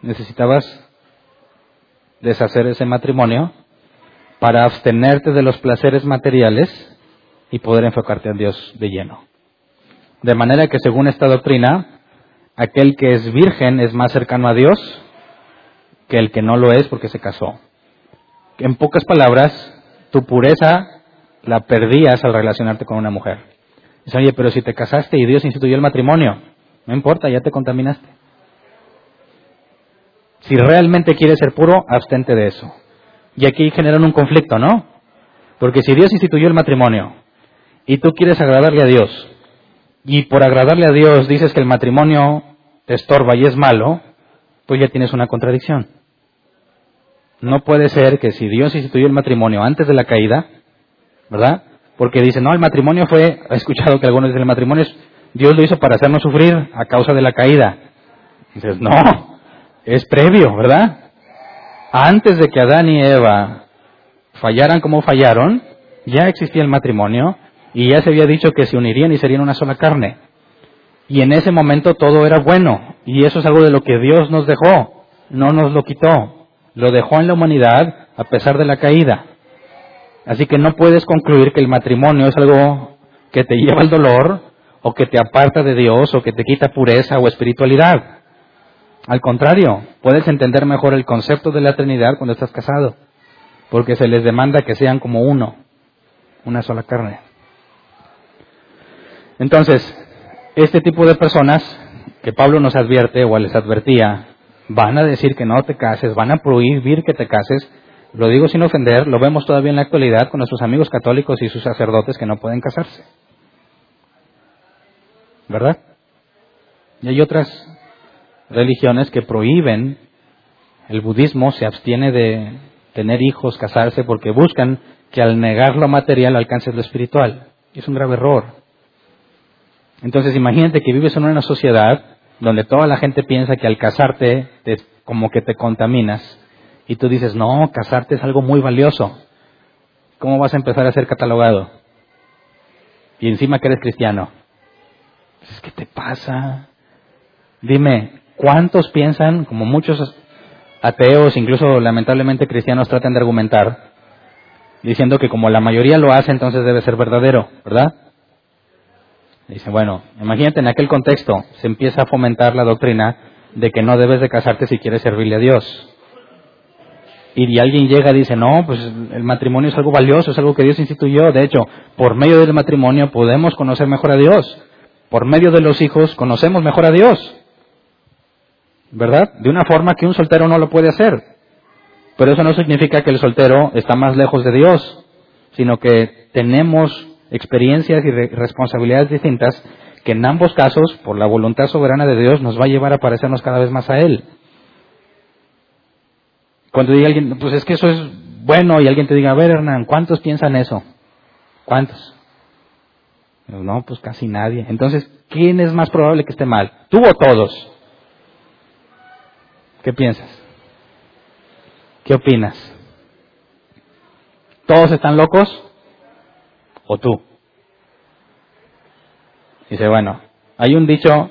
necesitabas deshacer ese matrimonio para abstenerte de los placeres materiales y poder enfocarte en Dios de lleno. De manera que según esta doctrina, aquel que es virgen es más cercano a Dios que el que no lo es porque se casó. En pocas palabras, tu pureza la perdías al relacionarte con una mujer. Dice, oye, pero si te casaste y Dios instituyó el matrimonio, no importa, ya te contaminaste. Si realmente quieres ser puro, abstente de eso. Y aquí generan un conflicto, ¿no? Porque si Dios instituyó el matrimonio y tú quieres agradarle a Dios, y por agradarle a Dios dices que el matrimonio te estorba y es malo, pues ya tienes una contradicción. No puede ser que si Dios instituyó el matrimonio antes de la caída, ¿verdad? Porque dice, no, el matrimonio fue, he escuchado que algunos dicen, el matrimonio es, Dios lo hizo para hacernos sufrir a causa de la caída. Dices, no, es previo, ¿verdad? Antes de que Adán y Eva fallaran como fallaron, ya existía el matrimonio y ya se había dicho que se unirían y serían una sola carne. Y en ese momento todo era bueno. Y eso es algo de lo que Dios nos dejó. No nos lo quitó. Lo dejó en la humanidad a pesar de la caída. Así que no puedes concluir que el matrimonio es algo que te lleva al dolor o que te aparta de Dios o que te quita pureza o espiritualidad. Al contrario, puedes entender mejor el concepto de la Trinidad cuando estás casado, porque se les demanda que sean como uno, una sola carne. Entonces, este tipo de personas que Pablo nos advierte o les advertía, van a decir que no te cases, van a prohibir que te cases. Lo digo sin ofender, lo vemos todavía en la actualidad con nuestros amigos católicos y sus sacerdotes que no pueden casarse. ¿Verdad? Y hay otras religiones que prohíben, el budismo se abstiene de tener hijos, casarse, porque buscan que al negar lo material alcances lo espiritual. Es un grave error. Entonces imagínate que vives en una sociedad donde toda la gente piensa que al casarte como que te contaminas y tú dices, no, casarte es algo muy valioso. ¿Cómo vas a empezar a ser catalogado? Y encima que eres cristiano. ¿Qué te pasa? Dime, ¿cuántos piensan, como muchos ateos, incluso lamentablemente cristianos, tratan de argumentar, diciendo que como la mayoría lo hace, entonces debe ser verdadero, ¿verdad? Dice, bueno, imagínate en aquel contexto se empieza a fomentar la doctrina de que no debes de casarte si quieres servirle a Dios. Y alguien llega y dice, no, pues el matrimonio es algo valioso, es algo que Dios instituyó. De hecho, por medio del matrimonio podemos conocer mejor a Dios. Por medio de los hijos conocemos mejor a Dios. ¿Verdad? De una forma que un soltero no lo puede hacer. Pero eso no significa que el soltero está más lejos de Dios, sino que tenemos experiencias y responsabilidades distintas que en ambos casos, por la voluntad soberana de Dios, nos va a llevar a parecernos cada vez más a Él. Cuando diga alguien, pues es que eso es bueno, y alguien te diga, a ver Hernán, ¿cuántos piensan eso? ¿Cuántos? No, pues casi nadie. Entonces, ¿quién es más probable que esté mal? ¿Tú o todos? ¿Qué piensas? ¿Qué opinas? ¿Todos están locos? O tú. Dice, bueno, hay un dicho,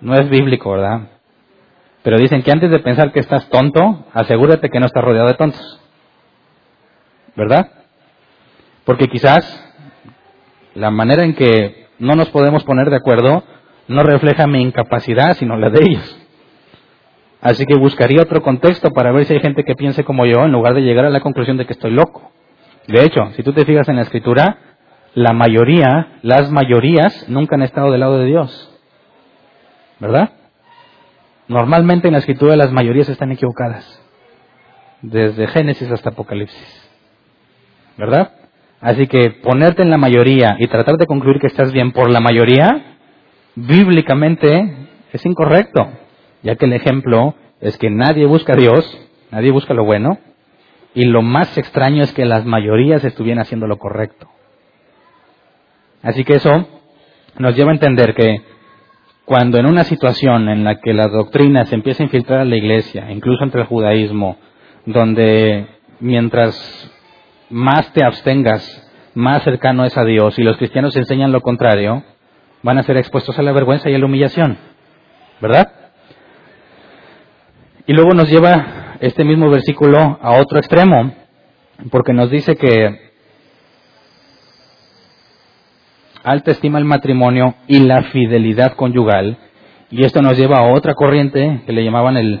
no es bíblico, ¿verdad? Pero dicen que antes de pensar que estás tonto, asegúrate que no estás rodeado de tontos. ¿Verdad? Porque quizás la manera en que no nos podemos poner de acuerdo no refleja mi incapacidad, sino la de ellos. Así que buscaría otro contexto para ver si hay gente que piense como yo en lugar de llegar a la conclusión de que estoy loco. De hecho, si tú te fijas en la escritura, la mayoría, las mayorías, nunca han estado del lado de Dios. ¿Verdad? Normalmente en la escritura las mayorías están equivocadas. Desde Génesis hasta Apocalipsis. ¿Verdad? Así que ponerte en la mayoría y tratar de concluir que estás bien por la mayoría, bíblicamente es incorrecto, ya que el ejemplo es que nadie busca a Dios, nadie busca lo bueno, y lo más extraño es que las mayorías estuvieran haciendo lo correcto. Así que eso nos lleva a entender que cuando en una situación en la que la doctrina se empieza a infiltrar a la iglesia, incluso entre el judaísmo, donde mientras más te abstengas, más cercano es a Dios y los cristianos enseñan lo contrario, van a ser expuestos a la vergüenza y a la humillación. ¿Verdad? Y luego nos lleva este mismo versículo a otro extremo, porque nos dice que alta estima el matrimonio y la fidelidad conyugal. Y esto nos lleva a otra corriente que le llamaban el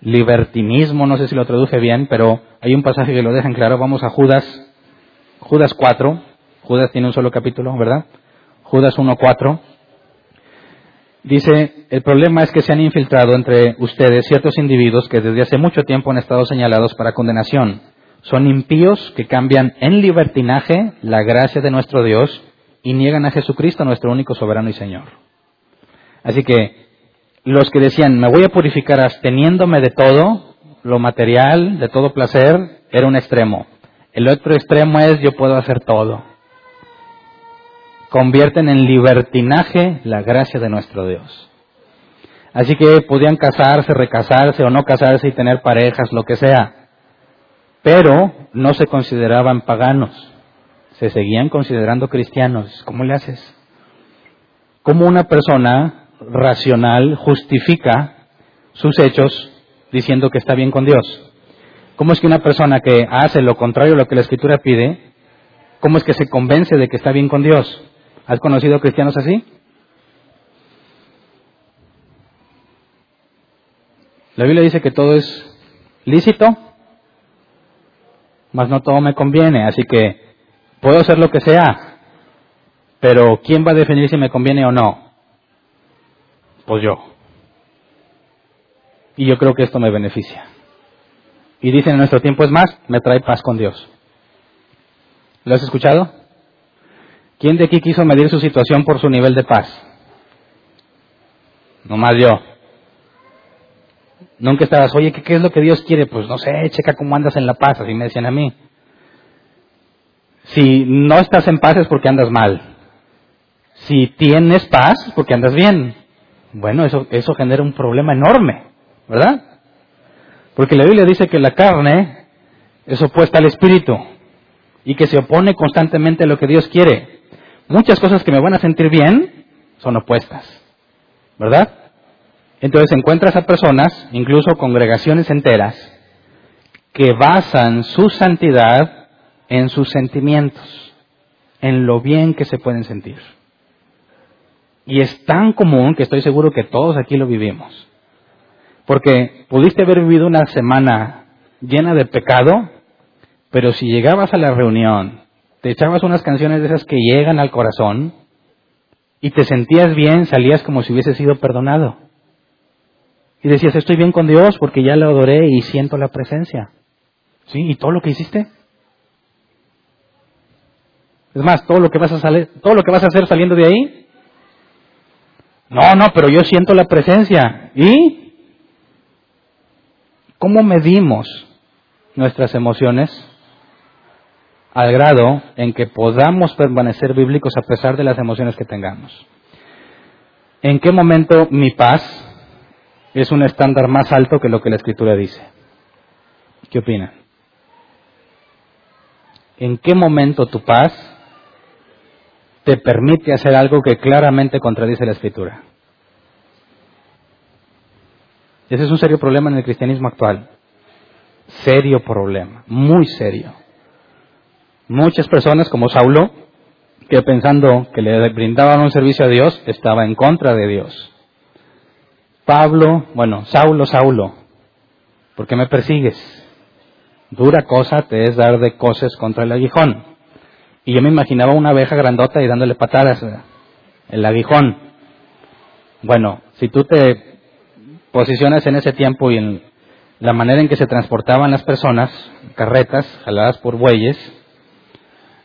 libertinismo, no sé si lo traduje bien, pero hay un pasaje que lo deja en claro. Vamos a Judas, Judas 4. Judas tiene un solo capítulo, ¿verdad? Judas 1.4. Dice, el problema es que se han infiltrado entre ustedes ciertos individuos que desde hace mucho tiempo han estado señalados para condenación. Son impíos que cambian en libertinaje la gracia de nuestro Dios y niegan a Jesucristo, nuestro único soberano y Señor. Así que los que decían, me voy a purificar absteniéndome de todo, lo material, de todo placer, era un extremo. El otro extremo es, yo puedo hacer todo convierten en libertinaje la gracia de nuestro Dios. Así que podían casarse, recasarse o no casarse y tener parejas, lo que sea. Pero no se consideraban paganos, se seguían considerando cristianos. ¿Cómo le haces? ¿Cómo una persona racional justifica sus hechos diciendo que está bien con Dios? ¿Cómo es que una persona que hace lo contrario a lo que la Escritura pide, cómo es que se convence de que está bien con Dios? ¿Has conocido cristianos así? La Biblia dice que todo es lícito, mas no todo me conviene, así que puedo hacer lo que sea, pero ¿quién va a definir si me conviene o no? Pues yo. Y yo creo que esto me beneficia. Y dicen en nuestro tiempo es más, me trae paz con Dios. ¿Lo has escuchado? ¿Quién de aquí quiso medir su situación por su nivel de paz? Nomás yo. Nunca estabas, oye, ¿qué, es lo que Dios quiere? Pues no sé, checa cómo andas en la paz, así me decían a mí. Si no estás en paz es porque andas mal. Si tienes paz es porque andas bien. Bueno, eso, eso genera un problema enorme, ¿verdad? Porque la Biblia dice que la carne es opuesta al espíritu y que se opone constantemente a lo que Dios quiere muchas cosas que me van a sentir bien son opuestas, ¿verdad? Entonces encuentras a personas, incluso congregaciones enteras, que basan su santidad en sus sentimientos, en lo bien que se pueden sentir. Y es tan común que estoy seguro que todos aquí lo vivimos. Porque pudiste haber vivido una semana llena de pecado, pero si llegabas a la reunión te echabas unas canciones de esas que llegan al corazón y te sentías bien, salías como si hubiese sido perdonado. Y decías, estoy bien con Dios porque ya lo adoré y siento la presencia. ¿Sí? ¿Y todo lo que hiciste? Es más, todo lo que vas a salir, todo lo que vas a hacer saliendo de ahí. No, no, pero yo siento la presencia. ¿Y cómo medimos nuestras emociones? al grado en que podamos permanecer bíblicos a pesar de las emociones que tengamos. ¿En qué momento mi paz es un estándar más alto que lo que la Escritura dice? ¿Qué opinan? ¿En qué momento tu paz te permite hacer algo que claramente contradice la Escritura? Ese es un serio problema en el cristianismo actual. Serio problema, muy serio. Muchas personas como Saulo, que pensando que le brindaban un servicio a Dios, estaba en contra de Dios. Pablo, bueno, Saulo, Saulo, ¿por qué me persigues? Dura cosa te es dar de coces contra el aguijón. Y yo me imaginaba una abeja grandota y dándole patadas, el aguijón. Bueno, si tú te posicionas en ese tiempo y en la manera en que se transportaban las personas, carretas jaladas por bueyes,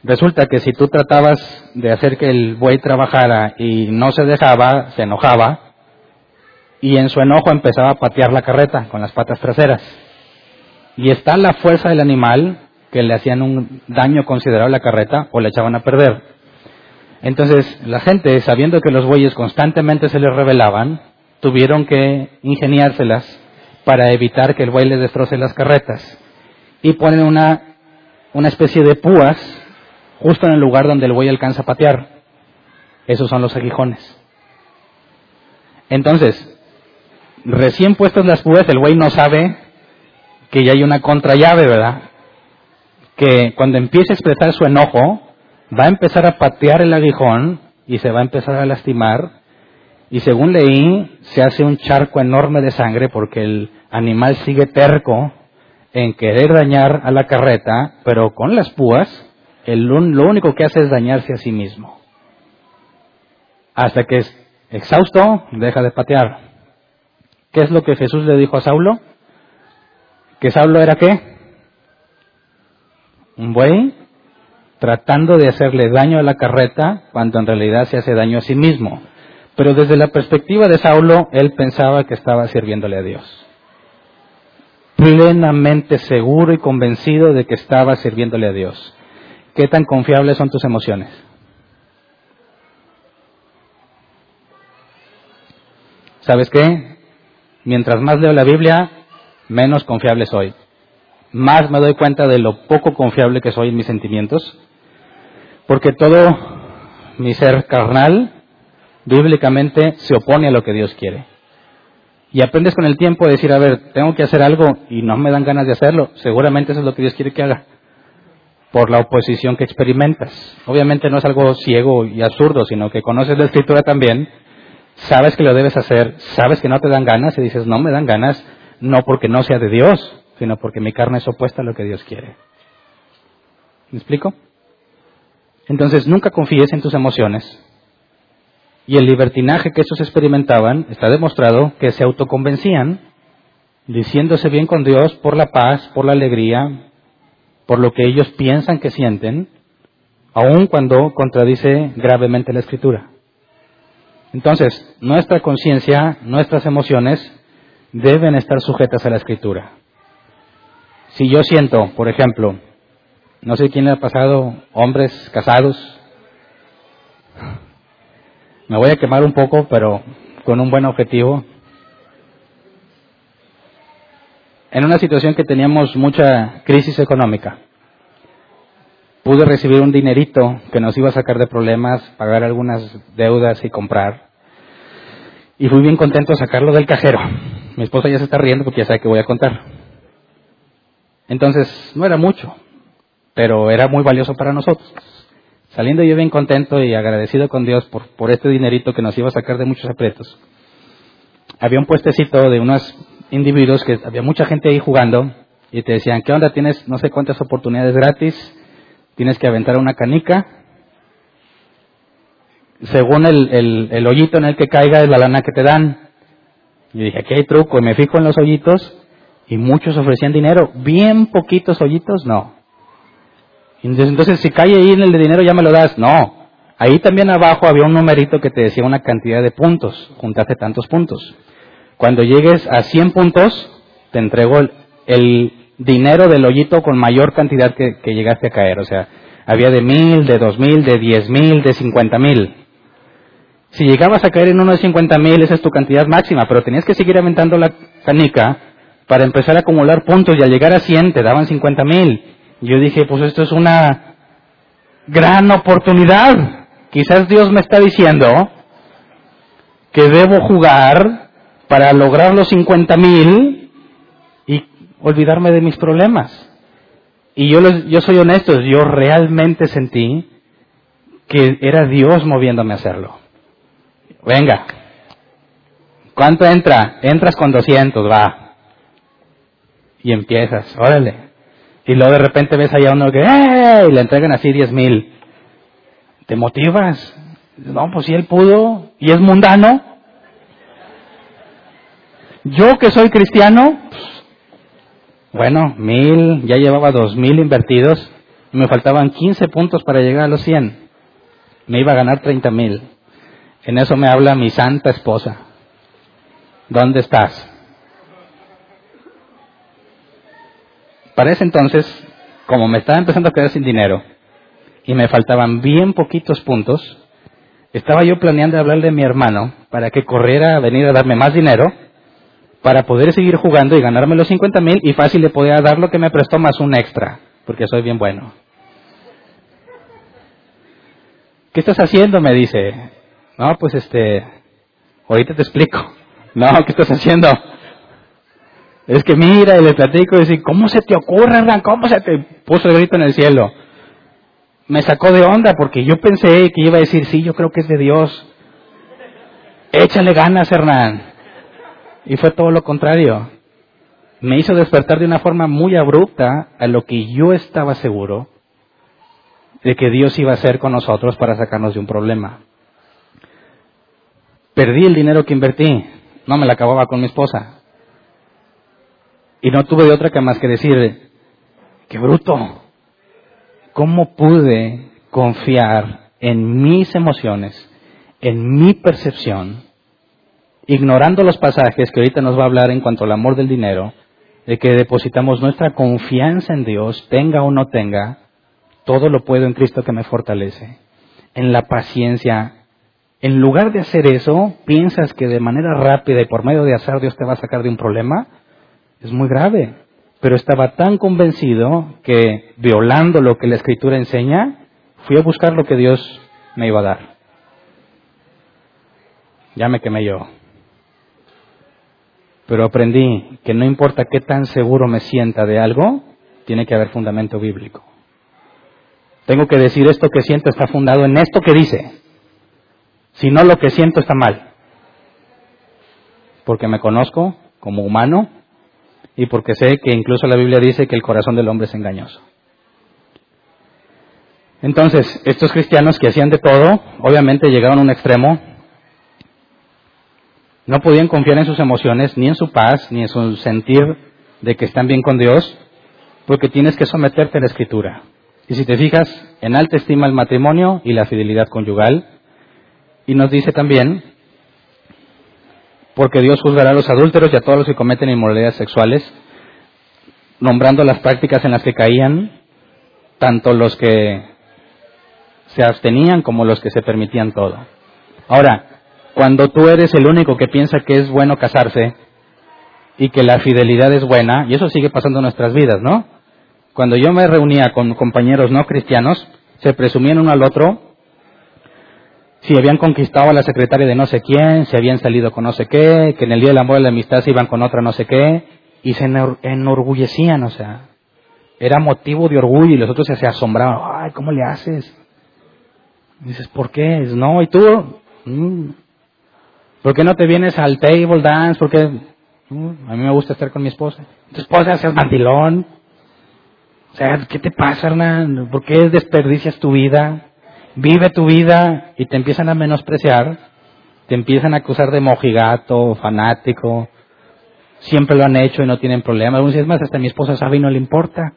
Resulta que si tú tratabas de hacer que el buey trabajara y no se dejaba, se enojaba y en su enojo empezaba a patear la carreta con las patas traseras. Y está la fuerza del animal que le hacían un daño considerable a la carreta o le echaban a perder. Entonces, la gente, sabiendo que los bueyes constantemente se les rebelaban, tuvieron que ingeniárselas para evitar que el buey les destroce las carretas. Y ponen una, una especie de púas justo en el lugar donde el buey alcanza a patear. Esos son los aguijones. Entonces, recién puestos las púas, el buey no sabe que ya hay una contrallave, ¿verdad? Que cuando empiece a expresar su enojo, va a empezar a patear el aguijón y se va a empezar a lastimar. Y según leí, se hace un charco enorme de sangre porque el animal sigue terco en querer dañar a la carreta, pero con las púas lo único que hace es dañarse a sí mismo. Hasta que exhausto, deja de patear. ¿Qué es lo que Jesús le dijo a Saulo? ¿Que Saulo era qué? Un buey tratando de hacerle daño a la carreta cuando en realidad se hace daño a sí mismo. Pero desde la perspectiva de Saulo, él pensaba que estaba sirviéndole a Dios. Plenamente seguro y convencido de que estaba sirviéndole a Dios. ¿Qué tan confiables son tus emociones? ¿Sabes qué? Mientras más leo la Biblia, menos confiable soy. Más me doy cuenta de lo poco confiable que soy en mis sentimientos, porque todo mi ser carnal, bíblicamente, se opone a lo que Dios quiere. Y aprendes con el tiempo a decir, a ver, tengo que hacer algo y no me dan ganas de hacerlo. Seguramente eso es lo que Dios quiere que haga por la oposición que experimentas. Obviamente no es algo ciego y absurdo, sino que conoces la escritura también, sabes que lo debes hacer, sabes que no te dan ganas y dices, no me dan ganas, no porque no sea de Dios, sino porque mi carne es opuesta a lo que Dios quiere. ¿Me explico? Entonces nunca confíes en tus emociones. Y el libertinaje que estos experimentaban está demostrado que se autoconvencían, diciéndose bien con Dios por la paz, por la alegría, por lo que ellos piensan que sienten, aun cuando contradice gravemente la escritura. Entonces, nuestra conciencia, nuestras emociones deben estar sujetas a la escritura. Si yo siento, por ejemplo, no sé quién le ha pasado, hombres casados, me voy a quemar un poco, pero con un buen objetivo. En una situación que teníamos mucha crisis económica, pude recibir un dinerito que nos iba a sacar de problemas, pagar algunas deudas y comprar. Y fui bien contento de sacarlo del cajero. Mi esposa ya se está riendo porque ya sabe que voy a contar. Entonces, no era mucho, pero era muy valioso para nosotros. Saliendo yo bien contento y agradecido con Dios por, este dinerito que nos iba a sacar de muchos aprietos. Había un puestecito de unos individuos que había mucha gente ahí jugando y te decían, ¿qué onda? Tienes no sé cuántas oportunidades gratis tienes que aventar una canica. Según el, el, hoyito en el que caiga es la lana que te dan. Y dije, aquí hay truco. Y me fijo en los hoyitos y muchos ofrecían dinero. Bien poquitos hoyitos, no. Entonces, si cae ahí en el de dinero, ya me lo das. No. Ahí también abajo había un numerito que te decía una cantidad de puntos. Juntaste tantos puntos. Cuando llegues a 100 puntos, te entrego el, dinero del hoyito con mayor cantidad que, llegaste a caer. O sea, había de mil, de dos mil, de diez mil, de cincuenta mil. Si llegabas a caer en uno de cincuenta mil, esa es tu cantidad máxima, pero tenías que seguir aventando la canica para empezar a acumular puntos y al llegar a 100 te daban cincuenta mil. Yo dije, pues esto es una gran oportunidad. Quizás Dios me está diciendo que debo jugar para lograr los cincuenta mil olvidarme de mis problemas. Y yo, yo soy honesto, yo realmente sentí que era Dios moviéndome a hacerlo. Venga, ¿cuánto entra? Entras con 200, va. Y empiezas, órale. Y luego de repente ves allá uno que, ¡eh! Y le entregan así 10 mil. ¿Te motivas? No, pues si él pudo y es mundano. Yo que soy cristiano, bueno, mil, ya llevaba dos mil invertidos, me faltaban 15 puntos para llegar a los 100. Me iba a ganar 30 mil. En eso me habla mi santa esposa. ¿Dónde estás? Para ese entonces, como me estaba empezando a quedar sin dinero y me faltaban bien poquitos puntos, estaba yo planeando hablarle a mi hermano para que corriera a venir a darme más dinero para poder seguir jugando y ganarme los 50 mil y fácil le podía dar lo que me prestó más un extra, porque soy bien bueno. ¿Qué estás haciendo? Me dice. No, pues este, ahorita te explico. No, ¿qué estás haciendo? Es que mira, y le platico y dice, ¿cómo se te ocurre, Hernán? ¿Cómo se te puso el grito en el cielo? Me sacó de onda porque yo pensé que iba a decir, sí, yo creo que es de Dios. Échale ganas, Hernán. Y fue todo lo contrario. Me hizo despertar de una forma muy abrupta a lo que yo estaba seguro de que Dios iba a hacer con nosotros para sacarnos de un problema. Perdí el dinero que invertí, no me la acababa con mi esposa. Y no tuve otra que más que decir, qué bruto, ¿cómo pude confiar en mis emociones, en mi percepción, ignorando los pasajes que ahorita nos va a hablar en cuanto al amor del dinero, de que depositamos nuestra confianza en Dios, tenga o no tenga, todo lo puedo en Cristo que me fortalece, en la paciencia. En lugar de hacer eso, piensas que de manera rápida y por medio de hacer Dios te va a sacar de un problema, es muy grave. Pero estaba tan convencido que, violando lo que la Escritura enseña, fui a buscar lo que Dios me iba a dar. Ya me quemé yo. Pero aprendí que no importa qué tan seguro me sienta de algo, tiene que haber fundamento bíblico. Tengo que decir esto que siento está fundado en esto que dice. Si no, lo que siento está mal. Porque me conozco como humano y porque sé que incluso la Biblia dice que el corazón del hombre es engañoso. Entonces, estos cristianos que hacían de todo, obviamente llegaron a un extremo no podían confiar en sus emociones, ni en su paz, ni en su sentir de que están bien con Dios, porque tienes que someterte a la escritura. Y si te fijas, en alta estima el matrimonio y la fidelidad conyugal. Y nos dice también, porque Dios juzgará a los adúlteros y a todos los que cometen inmoralidades sexuales, nombrando las prácticas en las que caían, tanto los que se abstenían como los que se permitían todo. Ahora, cuando tú eres el único que piensa que es bueno casarse y que la fidelidad es buena, y eso sigue pasando en nuestras vidas, ¿no? Cuando yo me reunía con compañeros no cristianos, se presumían uno al otro si habían conquistado a la secretaria de no sé quién, si habían salido con no sé qué, que en el día del amor y la amistad se iban con otra no sé qué, y se enorgullecían, o sea, era motivo de orgullo y los otros se asombraban, ay, ¿cómo le haces? dices, ¿por qué? No, y tú, mm, ¿Por qué no te vienes al table dance? Porque mm, a mí me gusta estar con mi esposa. Tu esposa seas mandilón. O sea, ¿qué te pasa, Hernán? ¿Por qué desperdicias tu vida? Vive tu vida y te empiezan a menospreciar. Te empiezan a acusar de mojigato, fanático. Siempre lo han hecho y no tienen problema. Algunos dicen más, hasta mi esposa sabe y no le importa.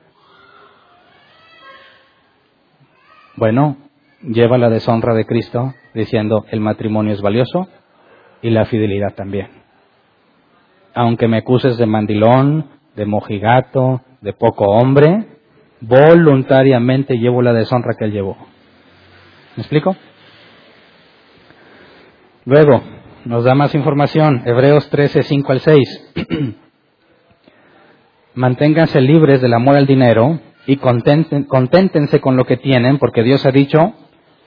Bueno, lleva la deshonra de Cristo diciendo el matrimonio es valioso, y la fidelidad también. Aunque me acuses de mandilón, de mojigato, de poco hombre, voluntariamente llevo la deshonra que él llevó. ¿Me explico? Luego, nos da más información, Hebreos 13, 5 al 6. Manténganse libres del amor al dinero y conténtense con lo que tienen, porque Dios ha dicho,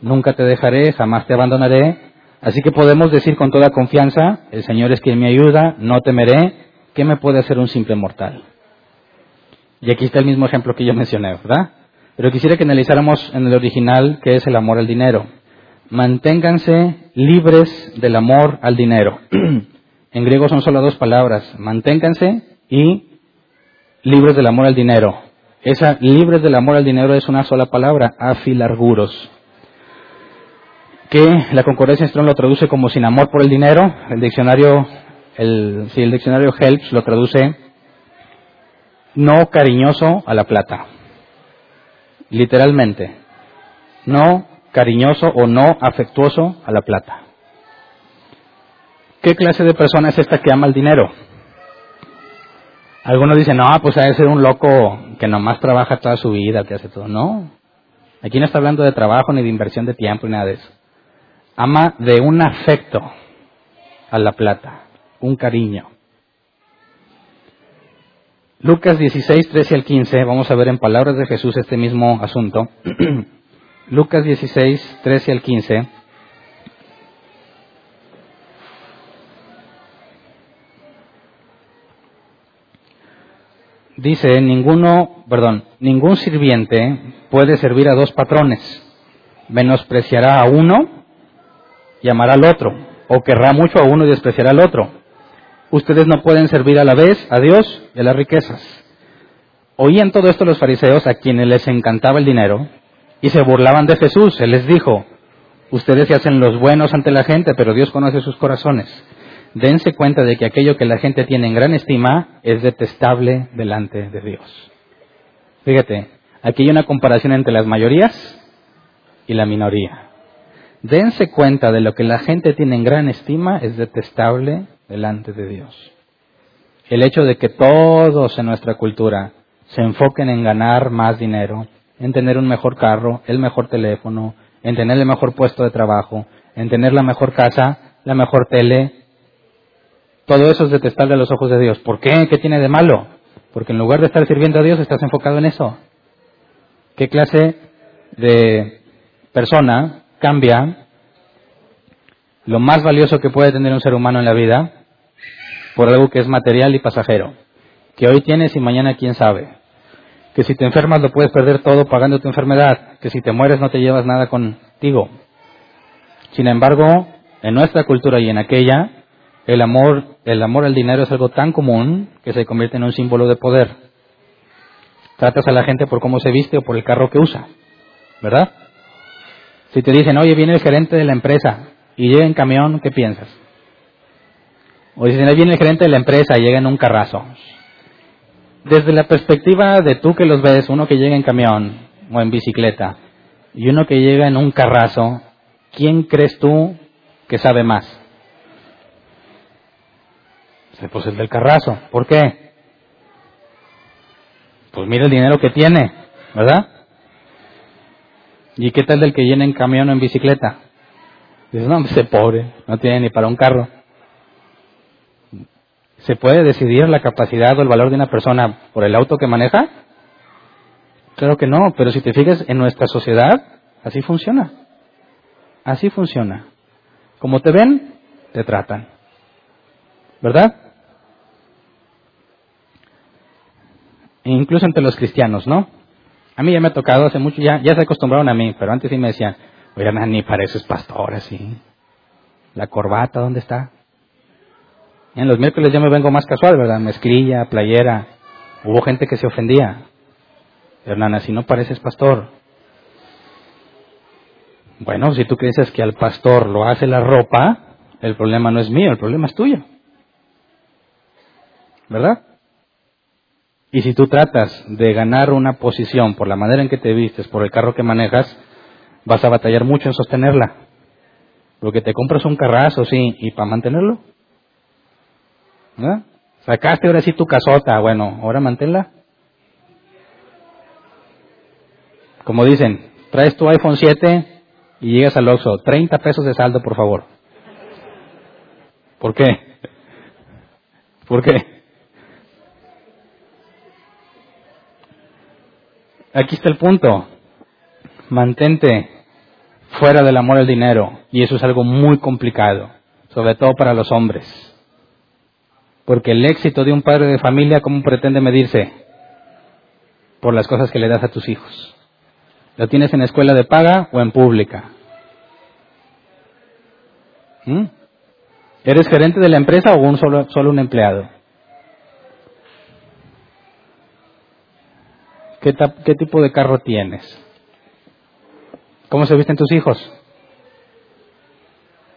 nunca te dejaré, jamás te abandonaré, Así que podemos decir con toda confianza, el Señor es quien me ayuda, no temeré, ¿qué me puede hacer un simple mortal? Y aquí está el mismo ejemplo que yo mencioné, ¿verdad? Pero quisiera que analizáramos en el original qué es el amor al dinero. Manténganse libres del amor al dinero. en griego son solo dos palabras, manténganse y libres del amor al dinero. Esa libres del amor al dinero es una sola palabra, afilarguros que la concordancia Strong lo traduce como sin amor por el dinero. El diccionario, el, el diccionario Helps lo traduce no cariñoso a la plata. Literalmente. No cariñoso o no afectuoso a la plata. ¿Qué clase de persona es esta que ama el dinero? Algunos dicen, no, pues debe ser un loco que nomás trabaja toda su vida, que hace todo. No. Aquí no está hablando de trabajo ni de inversión de tiempo ni nada de eso ama de un afecto a la plata, un cariño. Lucas 16, 13 al 15, vamos a ver en palabras de Jesús este mismo asunto. Lucas 16, 13 al 15. Dice, ninguno, perdón, ningún sirviente puede servir a dos patrones. Menospreciará a uno y amará al otro, o querrá mucho a uno y despreciará al otro. Ustedes no pueden servir a la vez a Dios y a las riquezas. Oían todo esto los fariseos a quienes les encantaba el dinero y se burlaban de Jesús. Él les dijo, Ustedes se hacen los buenos ante la gente, pero Dios conoce sus corazones. Dense cuenta de que aquello que la gente tiene en gran estima es detestable delante de Dios. Fíjate, aquí hay una comparación entre las mayorías y la minoría. Dense cuenta de lo que la gente tiene en gran estima es detestable delante de Dios. El hecho de que todos en nuestra cultura se enfoquen en ganar más dinero, en tener un mejor carro, el mejor teléfono, en tener el mejor puesto de trabajo, en tener la mejor casa, la mejor tele. Todo eso es detestable a los ojos de Dios. ¿Por qué? ¿Qué tiene de malo? Porque en lugar de estar sirviendo a Dios, estás enfocado en eso. ¿Qué clase de persona cambia lo más valioso que puede tener un ser humano en la vida por algo que es material y pasajero? Que hoy tienes y mañana quién sabe que si te enfermas lo puedes perder todo pagando tu enfermedad, que si te mueres no te llevas nada contigo. Sin embargo, en nuestra cultura y en aquella, el amor, el amor al dinero es algo tan común que se convierte en un símbolo de poder. Tratas a la gente por cómo se viste o por el carro que usa, ¿verdad? Si te dicen, oye, viene el gerente de la empresa y llega en camión, ¿qué piensas? O dicen, ahí viene el gerente de la empresa llega en un carrazo desde la perspectiva de tú que los ves, uno que llega en camión o en bicicleta y uno que llega en un carrazo, ¿quién crees tú que sabe más? Pues el del carrazo. ¿Por qué? Pues mira el dinero que tiene, ¿verdad? ¿Y qué tal del que viene en camión o en bicicleta? Dices, no, ese pobre, no tiene ni para un carro. ¿Se puede decidir la capacidad o el valor de una persona por el auto que maneja? Claro que no, pero si te fijas en nuestra sociedad, así funciona. Así funciona. Como te ven, te tratan. ¿Verdad? E incluso entre los cristianos, ¿no? A mí ya me ha tocado hace mucho, ya, ya se acostumbraron a mí, pero antes sí me decían, oigan, ni pareces pastor así. La corbata, ¿dónde está? En los miércoles ya me vengo más casual, ¿verdad? Mezclilla, playera. Hubo gente que se ofendía. Hernana, si no pareces pastor. Bueno, si tú crees que al pastor lo hace la ropa, el problema no es mío, el problema es tuyo. ¿Verdad? Y si tú tratas de ganar una posición por la manera en que te vistes, por el carro que manejas, vas a batallar mucho en sostenerla. Porque te compras un carrazo, sí, y para mantenerlo, Sacaste ahora sí tu casota, bueno, ahora manténla. Como dicen, traes tu iPhone 7 y llegas al Oxxo, 30 pesos de saldo, por favor. ¿Por qué? ¿Por qué? Aquí está el punto. Mantente fuera del amor al dinero. Y eso es algo muy complicado, sobre todo para los hombres. Porque el éxito de un padre de familia, ¿cómo pretende medirse? Por las cosas que le das a tus hijos. ¿Lo tienes en escuela de paga o en pública? ¿Mm? ¿Eres gerente de la empresa o un solo, solo un empleado? ¿Qué, ¿Qué tipo de carro tienes? ¿Cómo se visten tus hijos?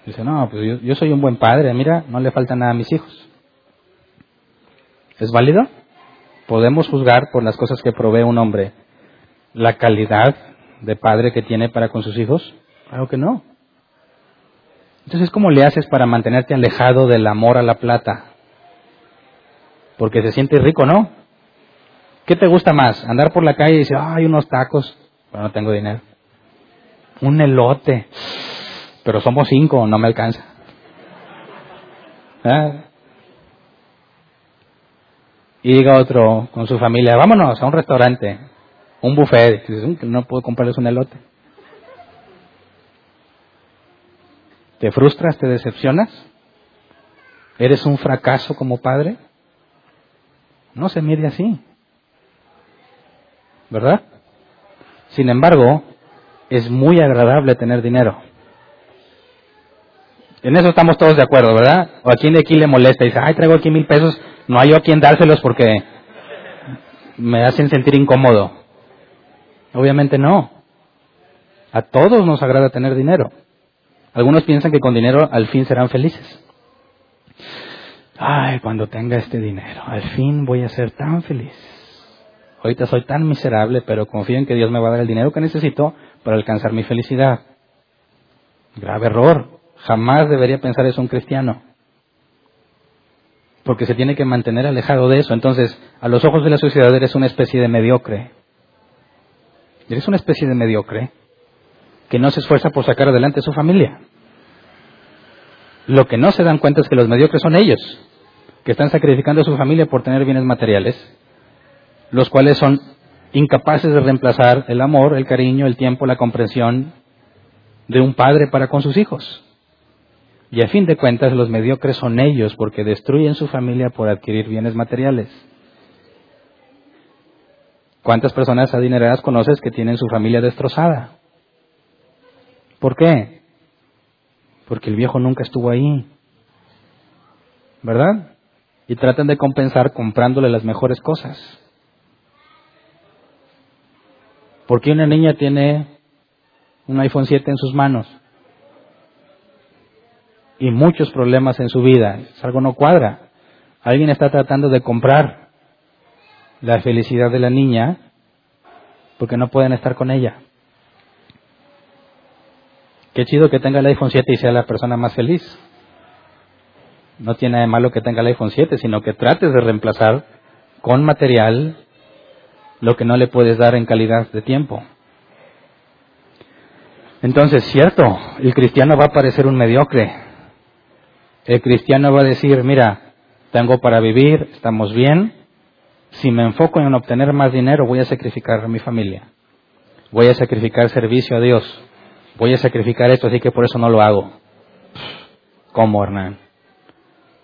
Dice, no, pues yo soy un buen padre, mira, no le falta nada a mis hijos. ¿Es válido? ¿Podemos juzgar por las cosas que provee un hombre la calidad de padre que tiene para con sus hijos? Claro que no. Entonces, ¿cómo le haces para mantenerte alejado del amor a la plata? Porque se siente rico, ¿no? ¿Qué te gusta más? Andar por la calle y decir, ay, unos tacos, pero no tengo dinero. Un elote, pero somos cinco, no me alcanza. ¿Eh? Y diga otro con su familia, vámonos a un restaurante, un buffet, no puedo comprarles un elote. ¿Te frustras, te decepcionas? ¿Eres un fracaso como padre? No se mide así. ¿Verdad? Sin embargo, es muy agradable tener dinero. En eso estamos todos de acuerdo, ¿verdad? O a quién de aquí le molesta y dice, ay, traigo aquí mil pesos, no hay yo a quien dárselos porque me hacen sentir incómodo. Obviamente no. A todos nos agrada tener dinero. Algunos piensan que con dinero al fin serán felices. Ay, cuando tenga este dinero, al fin voy a ser tan feliz. Ahorita soy tan miserable, pero confío en que Dios me va a dar el dinero que necesito para alcanzar mi felicidad. Grave error. Jamás debería pensar eso un cristiano. Porque se tiene que mantener alejado de eso. Entonces, a los ojos de la sociedad eres una especie de mediocre. Eres una especie de mediocre que no se esfuerza por sacar adelante su familia. Lo que no se dan cuenta es que los mediocres son ellos, que están sacrificando a su familia por tener bienes materiales, los cuales son incapaces de reemplazar el amor, el cariño, el tiempo, la comprensión de un padre para con sus hijos. Y a fin de cuentas los mediocres son ellos porque destruyen su familia por adquirir bienes materiales. ¿Cuántas personas adineradas conoces que tienen su familia destrozada? ¿Por qué? Porque el viejo nunca estuvo ahí. ¿Verdad? Y tratan de compensar comprándole las mejores cosas. ¿Por qué una niña tiene un iPhone 7 en sus manos? Y muchos problemas en su vida. algo no cuadra. Alguien está tratando de comprar la felicidad de la niña porque no pueden estar con ella. Qué chido que tenga el iPhone 7 y sea la persona más feliz. No tiene de malo que tenga el iPhone 7, sino que trates de reemplazar con material lo que no le puedes dar en calidad de tiempo. Entonces, cierto, el cristiano va a parecer un mediocre. El cristiano va a decir, mira, tengo para vivir, estamos bien. Si me enfoco en obtener más dinero, voy a sacrificar a mi familia. Voy a sacrificar servicio a Dios. Voy a sacrificar esto, así que por eso no lo hago. ¿Cómo, Hernán?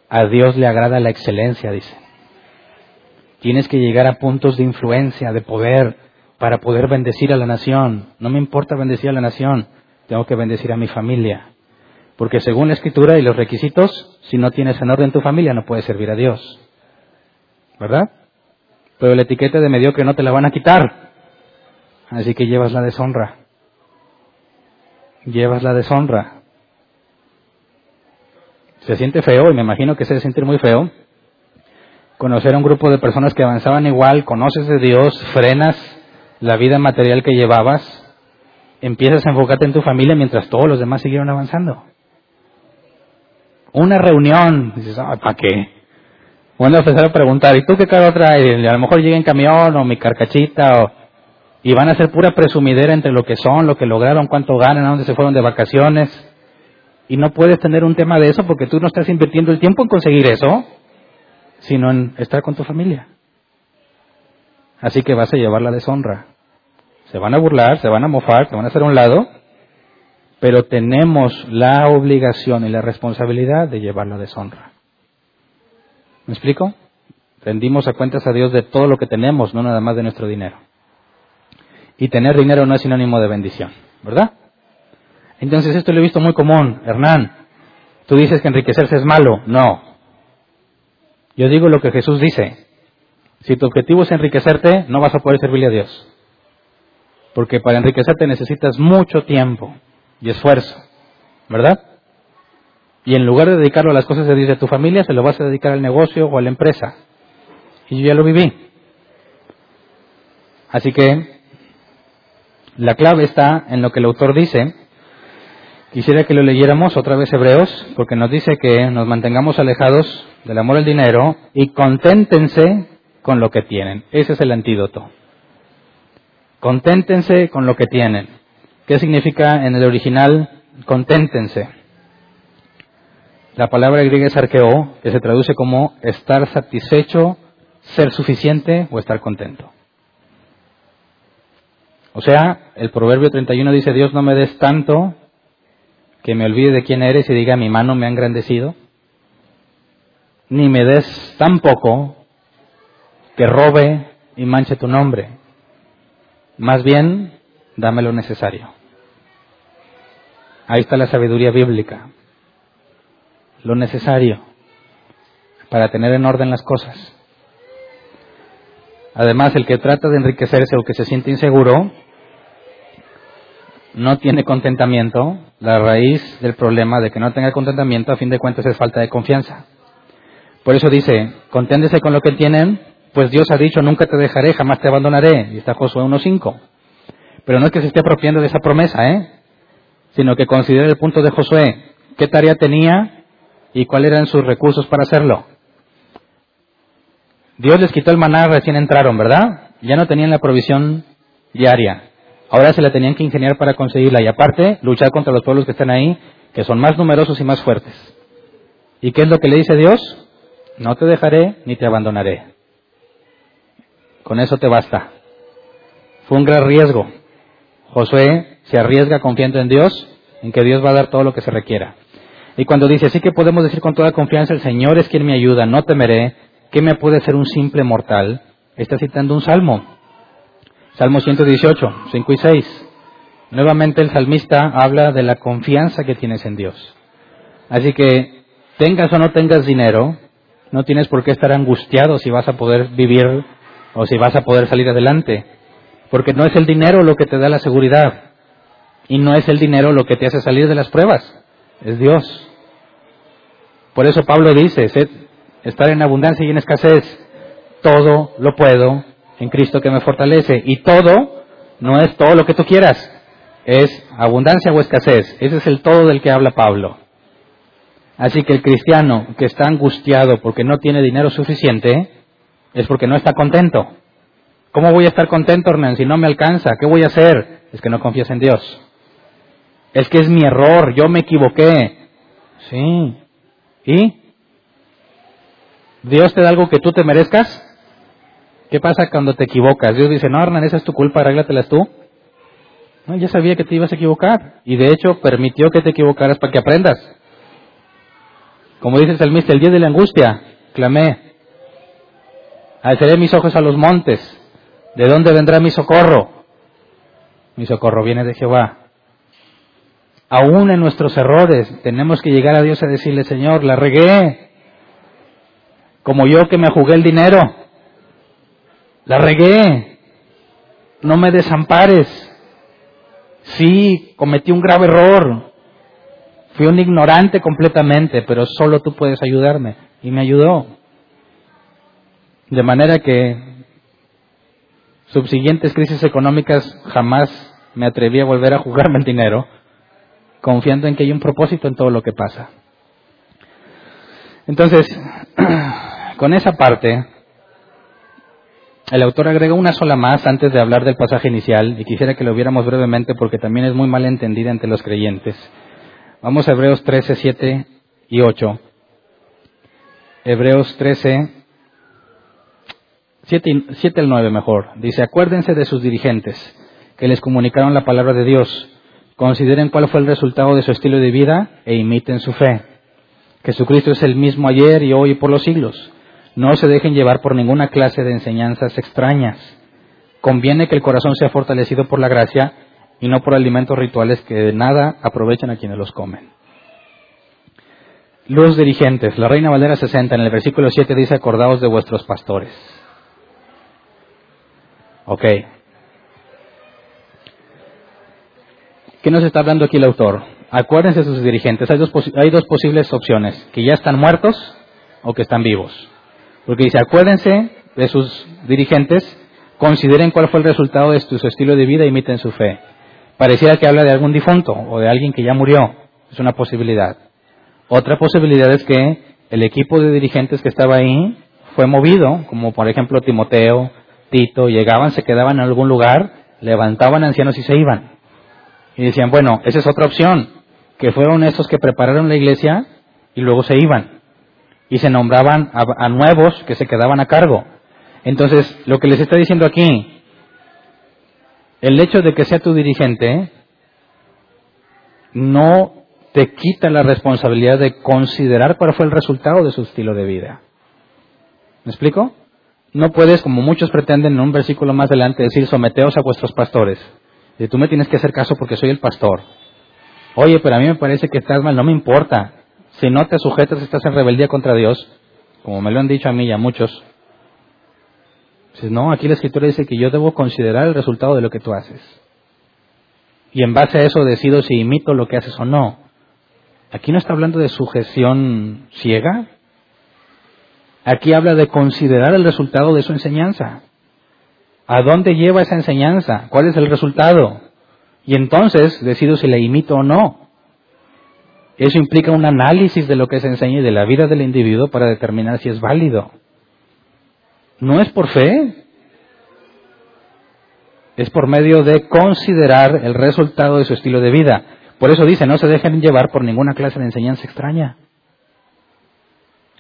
A Dios le agrada la excelencia, dice. Tienes que llegar a puntos de influencia, de poder, para poder bendecir a la nación. No me importa bendecir a la nación, tengo que bendecir a mi familia. Porque según la escritura y los requisitos, si no tienes en orden tu familia, no puedes servir a Dios. ¿Verdad? Pero la etiqueta de mediocre no te la van a quitar. Así que llevas la deshonra. Llevas la deshonra. Se siente feo, y me imagino que se debe sentir muy feo, conocer a un grupo de personas que avanzaban igual, conoces de Dios, frenas la vida material que llevabas, empiezas a enfocarte en tu familia mientras todos los demás siguieron avanzando. Una reunión, dices, ¿para qué? Bueno, empezar a preguntar, ¿y tú qué carro traes? A lo mejor llega en camión o mi carcachita. Y van a ser pura presumidera entre lo que son, lo que lograron, cuánto ganan, a dónde se fueron de vacaciones. Y no puedes tener un tema de eso porque tú no estás invirtiendo el tiempo en conseguir eso sino en estar con tu familia. Así que vas a llevar la deshonra. Se van a burlar, se van a mofar, se van a hacer a un lado, pero tenemos la obligación y la responsabilidad de llevar la deshonra. ¿Me explico? Rendimos a cuentas a Dios de todo lo que tenemos, no nada más de nuestro dinero. Y tener dinero no es sinónimo de bendición, ¿verdad? Entonces esto lo he visto muy común. Hernán, tú dices que enriquecerse es malo. No, yo digo lo que Jesús dice. Si tu objetivo es enriquecerte, no vas a poder servirle a Dios. Porque para enriquecerte necesitas mucho tiempo y esfuerzo, ¿verdad? Y en lugar de dedicarlo a las cosas de Dios de tu familia, se lo vas a dedicar al negocio o a la empresa. Y yo ya lo viví. Así que la clave está en lo que el autor dice. Quisiera que lo leyéramos otra vez Hebreos, porque nos dice que nos mantengamos alejados del amor al dinero y conténtense con lo que tienen. Ese es el antídoto. Conténtense con lo que tienen. ¿Qué significa en el original conténtense? La palabra griega es arqueo, que se traduce como estar satisfecho, ser suficiente o estar contento. O sea, el proverbio 31 dice, Dios no me des tanto que me olvide de quién eres y diga, mi mano me ha engrandecido ni me des tan poco que robe y manche tu nombre. Más bien, dame lo necesario. Ahí está la sabiduría bíblica. Lo necesario para tener en orden las cosas. Además, el que trata de enriquecerse o que se siente inseguro, no tiene contentamiento, la raíz del problema de que no tenga contentamiento a fin de cuentas es falta de confianza. Por eso dice, conténdese con lo que tienen, pues Dios ha dicho, nunca te dejaré, jamás te abandonaré. Y está Josué 1.5. Pero no es que se esté apropiando de esa promesa, ¿eh? Sino que considere el punto de Josué, qué tarea tenía y cuáles eran sus recursos para hacerlo. Dios les quitó el maná recién entraron, ¿verdad? Ya no tenían la provisión diaria. Ahora se la tenían que ingeniar para conseguirla y aparte luchar contra los pueblos que están ahí, que son más numerosos y más fuertes. ¿Y qué es lo que le dice Dios? no te dejaré ni te abandonaré. Con eso te basta. Fue un gran riesgo. Josué se arriesga confiando en Dios, en que Dios va a dar todo lo que se requiera. Y cuando dice, así que podemos decir con toda confianza, el Señor es quien me ayuda, no temeré, ¿qué me puede ser un simple mortal? Está citando un salmo. Salmo 118, 5 y 6. Nuevamente el salmista habla de la confianza que tienes en Dios. Así que tengas o no tengas dinero, no tienes por qué estar angustiado si vas a poder vivir o si vas a poder salir adelante. Porque no es el dinero lo que te da la seguridad. Y no es el dinero lo que te hace salir de las pruebas. Es Dios. Por eso Pablo dice, estar en abundancia y en escasez. Todo lo puedo en Cristo que me fortalece. Y todo no es todo lo que tú quieras. Es abundancia o escasez. Ese es el todo del que habla Pablo. Así que el cristiano que está angustiado porque no tiene dinero suficiente es porque no está contento. ¿Cómo voy a estar contento, Hernán, si no me alcanza? ¿Qué voy a hacer? Es que no confías en Dios. Es que es mi error, yo me equivoqué. Sí. ¿Y? ¿Dios te da algo que tú te merezcas? ¿Qué pasa cuando te equivocas? Dios dice, no, Hernán, esa es tu culpa, arréglatelas tú. No, ya sabía que te ibas a equivocar. Y de hecho permitió que te equivocaras para que aprendas. Como dice el salmista, el día de la angustia, clamé, alzaré mis ojos a los montes, ¿de dónde vendrá mi socorro? Mi socorro viene de Jehová. Aún en nuestros errores tenemos que llegar a Dios a decirle, Señor, la regué, como yo que me jugué el dinero, la regué, no me desampares, sí, cometí un grave error, Fui un ignorante completamente, pero solo tú puedes ayudarme. Y me ayudó. De manera que subsiguientes crisis económicas jamás me atreví a volver a jugarme el dinero, confiando en que hay un propósito en todo lo que pasa. Entonces, con esa parte, el autor agrega una sola más antes de hablar del pasaje inicial, y quisiera que lo viéramos brevemente porque también es muy mal entendida entre los creyentes. Vamos a Hebreos 13, 7 y 8. Hebreos 13, 7, 7 al 9 mejor. Dice, acuérdense de sus dirigentes que les comunicaron la palabra de Dios. Consideren cuál fue el resultado de su estilo de vida e imiten su fe. Jesucristo es el mismo ayer y hoy y por los siglos. No se dejen llevar por ninguna clase de enseñanzas extrañas. Conviene que el corazón sea fortalecido por la gracia y no por alimentos rituales que de nada aprovechan a quienes los comen. Los dirigentes, la Reina Valera 60 en el versículo 7 dice, acordaos de vuestros pastores. Ok. ¿Qué nos está hablando aquí el autor? Acuérdense de sus dirigentes. Hay dos, hay dos posibles opciones, que ya están muertos o que están vivos. Porque dice, acuérdense de sus dirigentes, consideren cuál fue el resultado de su estilo de vida y imiten su fe. Pareciera que habla de algún difunto o de alguien que ya murió. Es una posibilidad. Otra posibilidad es que el equipo de dirigentes que estaba ahí fue movido, como por ejemplo Timoteo, Tito, llegaban, se quedaban en algún lugar, levantaban ancianos y se iban. Y decían, bueno, esa es otra opción, que fueron esos que prepararon la iglesia y luego se iban. Y se nombraban a, a nuevos que se quedaban a cargo. Entonces, lo que les está diciendo aquí, el hecho de que sea tu dirigente no te quita la responsabilidad de considerar cuál fue el resultado de su estilo de vida. ¿Me explico? No puedes, como muchos pretenden en un versículo más adelante, decir someteos a vuestros pastores. Y tú me tienes que hacer caso porque soy el pastor. Oye, pero a mí me parece que estás mal, no me importa. Si no te sujetas, estás en rebeldía contra Dios, como me lo han dicho a mí y a muchos, no, aquí la escritura dice que yo debo considerar el resultado de lo que tú haces. y en base a eso decido si imito lo que haces o no. Aquí no está hablando de sujeción ciega. Aquí habla de considerar el resultado de su enseñanza. ¿A dónde lleva esa enseñanza? ¿Cuál es el resultado? Y entonces decido si la imito o no. Eso implica un análisis de lo que se enseña y de la vida del individuo para determinar si es válido. No es por fe, es por medio de considerar el resultado de su estilo de vida. Por eso dice, no se dejen llevar por ninguna clase de enseñanza extraña.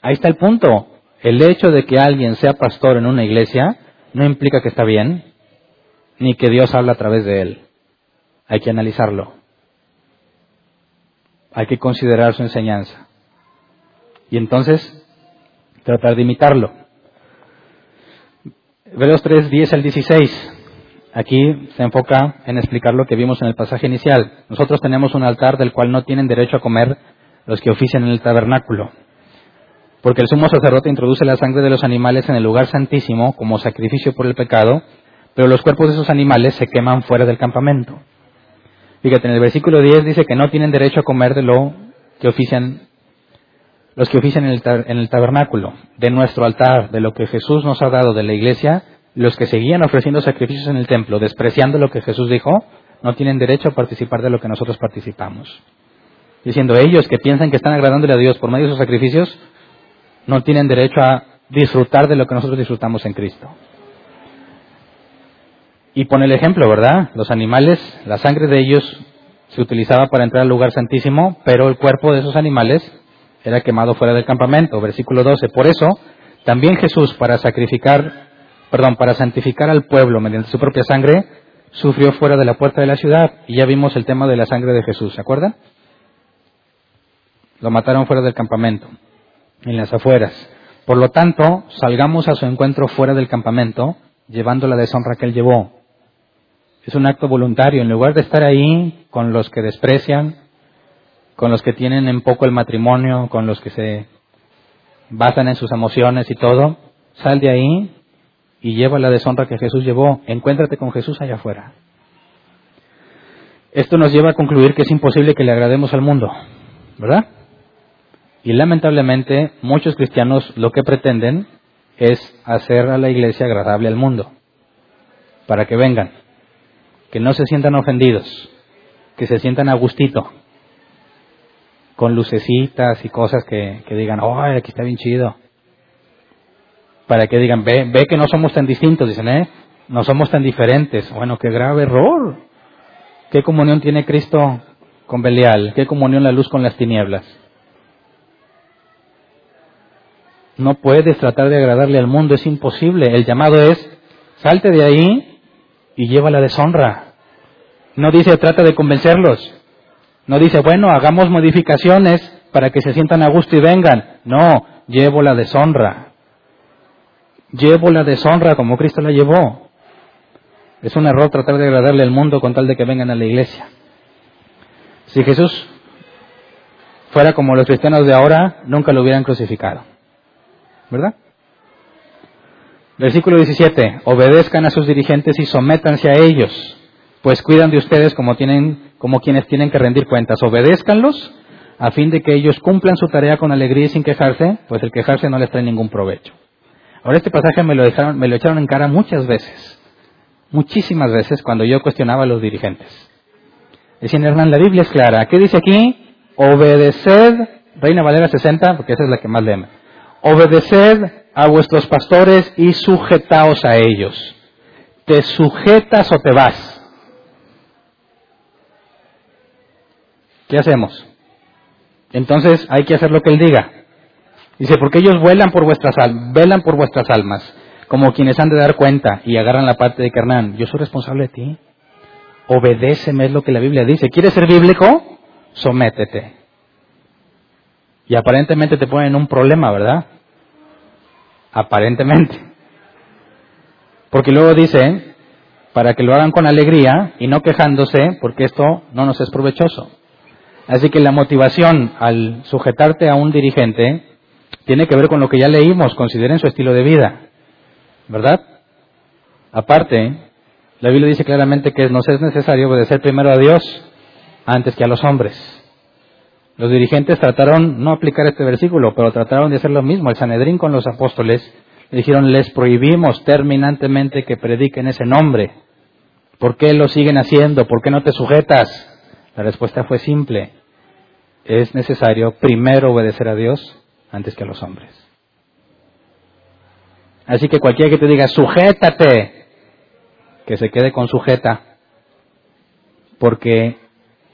Ahí está el punto. El hecho de que alguien sea pastor en una iglesia no implica que está bien, ni que Dios habla a través de él. Hay que analizarlo. Hay que considerar su enseñanza. Y entonces, tratar de imitarlo. Hebreos 3, 10 al 16. Aquí se enfoca en explicar lo que vimos en el pasaje inicial. Nosotros tenemos un altar del cual no tienen derecho a comer los que ofician en el tabernáculo. Porque el sumo sacerdote introduce la sangre de los animales en el lugar santísimo como sacrificio por el pecado, pero los cuerpos de esos animales se queman fuera del campamento. Fíjate, en el versículo 10 dice que no tienen derecho a comer de lo que ofician los que ofician en el, en el tabernáculo, de nuestro altar, de lo que Jesús nos ha dado de la iglesia, los que seguían ofreciendo sacrificios en el templo, despreciando lo que Jesús dijo, no tienen derecho a participar de lo que nosotros participamos. Diciendo ellos que piensan que están agradándole a Dios por medio de sus sacrificios, no tienen derecho a disfrutar de lo que nosotros disfrutamos en Cristo. Y pone el ejemplo, ¿verdad? Los animales, la sangre de ellos se utilizaba para entrar al lugar santísimo, pero el cuerpo de esos animales era quemado fuera del campamento. Versículo 12. Por eso, también Jesús, para sacrificar, perdón, para santificar al pueblo mediante su propia sangre, sufrió fuera de la puerta de la ciudad. Y ya vimos el tema de la sangre de Jesús, ¿se acuerdan? Lo mataron fuera del campamento en las afueras. Por lo tanto, salgamos a su encuentro fuera del campamento, llevando la deshonra que él llevó. Es un acto voluntario. En lugar de estar ahí con los que desprecian, con los que tienen en poco el matrimonio, con los que se basan en sus emociones y todo, sal de ahí y lleva la deshonra que Jesús llevó. Encuéntrate con Jesús allá afuera. Esto nos lleva a concluir que es imposible que le agrademos al mundo, ¿verdad? Y lamentablemente muchos cristianos lo que pretenden es hacer a la iglesia agradable al mundo, para que vengan, que no se sientan ofendidos, que se sientan a gustito, con lucecitas y cosas que, digan, oh, aquí está bien chido. Para que digan, ve, ve que no somos tan distintos, dicen, ¿eh? No somos tan diferentes. Bueno, qué grave error. ¿Qué comunión tiene Cristo con Belial? ¿Qué comunión la luz con las tinieblas? No puedes tratar de agradarle al mundo, es imposible. El llamado es, salte de ahí y lleva la deshonra. No dice, trata de convencerlos. No dice, bueno, hagamos modificaciones para que se sientan a gusto y vengan. No, llevo la deshonra. Llevo la deshonra como Cristo la llevó. Es un error tratar de agradarle al mundo con tal de que vengan a la iglesia. Si Jesús fuera como los cristianos de ahora, nunca lo hubieran crucificado. ¿Verdad? Versículo 17, obedezcan a sus dirigentes y sométanse a ellos, pues cuidan de ustedes como, tienen, como quienes tienen que rendir cuentas. Obedézcanlos a fin de que ellos cumplan su tarea con alegría y sin quejarse, pues el quejarse no les trae ningún provecho. Ahora este pasaje me lo, dejaron, me lo echaron en cara muchas veces, muchísimas veces cuando yo cuestionaba a los dirigentes. Decían, Hernán, la Biblia es clara. ¿Qué dice aquí? Obedeced, Reina Valera 60, porque esa es la que más leemos obedeced a vuestros pastores y sujetaos a ellos. ¿Te sujetas o te vas? ¿Qué hacemos? Entonces hay que hacer lo que él diga. Dice, porque ellos vuelan por vuestras almas, velan por vuestras almas, como quienes han de dar cuenta y agarran la parte de Carnán. Yo soy responsable de ti. Obedéceme, es lo que la Biblia dice. ¿Quieres ser bíblico? Sométete. Y aparentemente te ponen un problema, ¿verdad? Aparentemente. Porque luego dice, para que lo hagan con alegría y no quejándose, porque esto no nos es provechoso. Así que la motivación al sujetarte a un dirigente tiene que ver con lo que ya leímos, consideren su estilo de vida, ¿verdad? Aparte, La Biblia dice claramente que nos es necesario obedecer primero a Dios antes que a los hombres. Los dirigentes trataron no aplicar este versículo, pero trataron de hacer lo mismo. El Sanedrín con los apóstoles le dijeron, les prohibimos terminantemente que prediquen ese nombre. ¿Por qué lo siguen haciendo? ¿Por qué no te sujetas? La respuesta fue simple. Es necesario primero obedecer a Dios antes que a los hombres. Así que cualquiera que te diga, sujétate, que se quede con sujeta, porque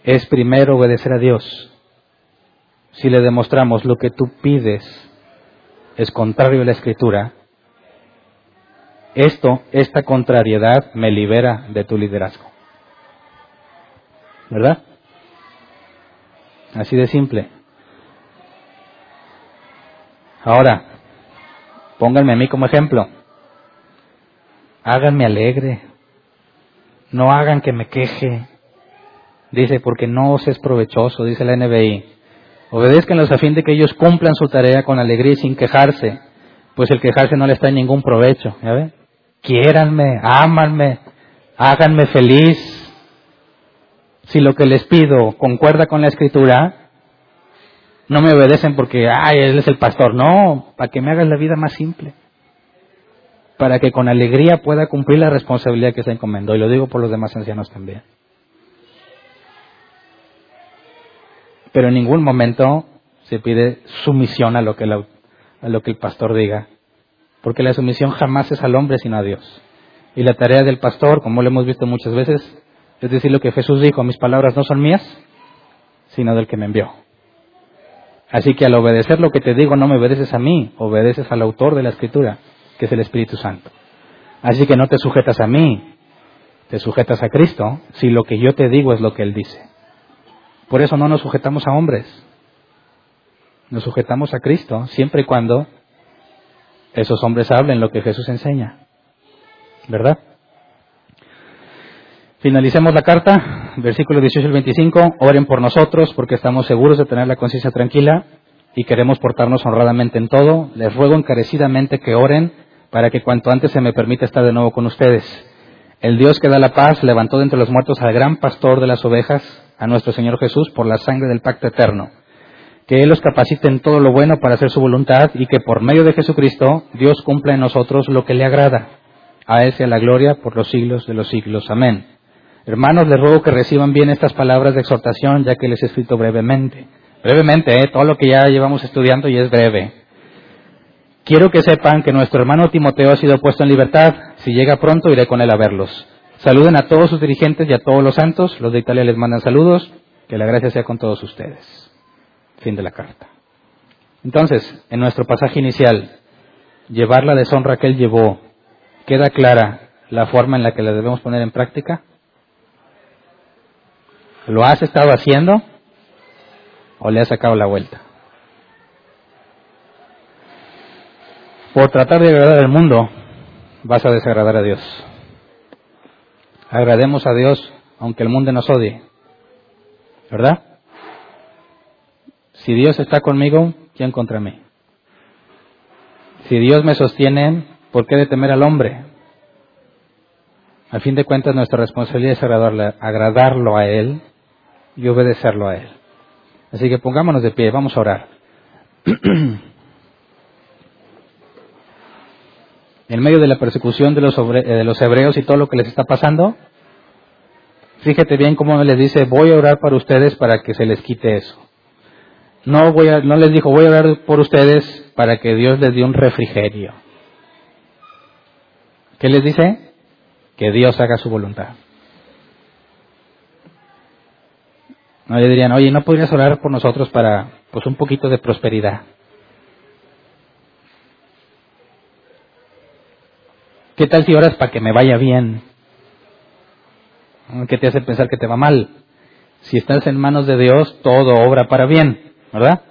es primero obedecer a Dios. Si le demostramos lo que tú pides es contrario a la escritura, esto, esta contrariedad me libera de tu liderazgo. ¿Verdad? Así de simple. Ahora, pónganme a mí como ejemplo. Háganme alegre. No hagan que me queje. Dice, porque no os es provechoso, dice la NBI. Obedezcanlos a fin de que ellos cumplan su tarea con alegría y sin quejarse, pues el quejarse no les trae ningún provecho. ¿Ya ve? Quiéranme, ámanme, háganme feliz. Si lo que les pido concuerda con la escritura, no me obedecen porque, ay, él es el pastor. No, para que me hagas la vida más simple. Para que con alegría pueda cumplir la responsabilidad que se encomendó. Y lo digo por los demás ancianos también. Pero en ningún momento se pide sumisión a lo que, a lo que el pastor diga porque la sumisión jamás es al hombre sino a Dios. Y la tarea del pastor, como lo hemos visto muchas veces, es decir lo que Jesús dijo, mis palabras no son mías, sino del que me envió. Así que al obedecer lo que te digo, no me obedeces a mí, obedeces al autor de la escritura, que es el Espíritu Santo. Así que no te sujetas a mí, te sujetas a Cristo, si lo que yo te digo es lo que Él dice. Por eso no nos sujetamos a hombres, nos sujetamos a Cristo, siempre y cuando esos hombres hablen lo que Jesús enseña. ¿Verdad? Finalicemos la carta, versículo 18 al 25. Oren por nosotros porque estamos seguros de tener la conciencia tranquila y queremos portarnos honradamente en todo. Les ruego encarecidamente que oren para que cuanto antes se me permita estar de nuevo con ustedes. El Dios que da la paz levantó de entre los muertos al gran pastor de las ovejas, a nuestro Señor Jesús, por la sangre del pacto eterno que Él los capacite en todo lo bueno para hacer su voluntad y que por medio de Jesucristo Dios cumpla en nosotros lo que le agrada. A Él sea la gloria por los siglos de los siglos. Amén. Hermanos, les ruego que reciban bien estas palabras de exhortación, ya que les he escrito brevemente. Brevemente, ¿eh? todo lo que ya llevamos estudiando y es breve. Quiero que sepan que nuestro hermano Timoteo ha sido puesto en libertad. Si llega pronto, iré con él a verlos. Saluden a todos sus dirigentes y a todos los santos. Los de Italia les mandan saludos. Que la gracia sea con todos ustedes. Fin de la carta. Entonces, en nuestro pasaje inicial, llevar la deshonra que él llevó, ¿queda clara la forma en la que la debemos poner en práctica? ¿Lo has estado haciendo o le has sacado la vuelta? Por tratar de agradar al mundo, vas a desagradar a Dios. Agrademos a Dios aunque el mundo nos odie. ¿Verdad? Si Dios está conmigo, ¿quién contra mí? Si Dios me sostiene, ¿por qué de temer al hombre? Al fin de cuentas, nuestra responsabilidad es agradarlo a Él y obedecerlo a Él. Así que pongámonos de pie, vamos a orar. en medio de la persecución de los, eh, de los hebreos y todo lo que les está pasando, fíjate bien cómo les dice, voy a orar para ustedes para que se les quite eso. No, voy a, no les dijo, voy a orar por ustedes para que Dios les dé un refrigerio. ¿Qué les dice? Que Dios haga su voluntad. No le dirían, oye, ¿no podrías orar por nosotros para pues un poquito de prosperidad? ¿Qué tal si oras para que me vaya bien? ¿Qué te hace pensar que te va mal? Si estás en manos de Dios, todo obra para bien. ¿verdad?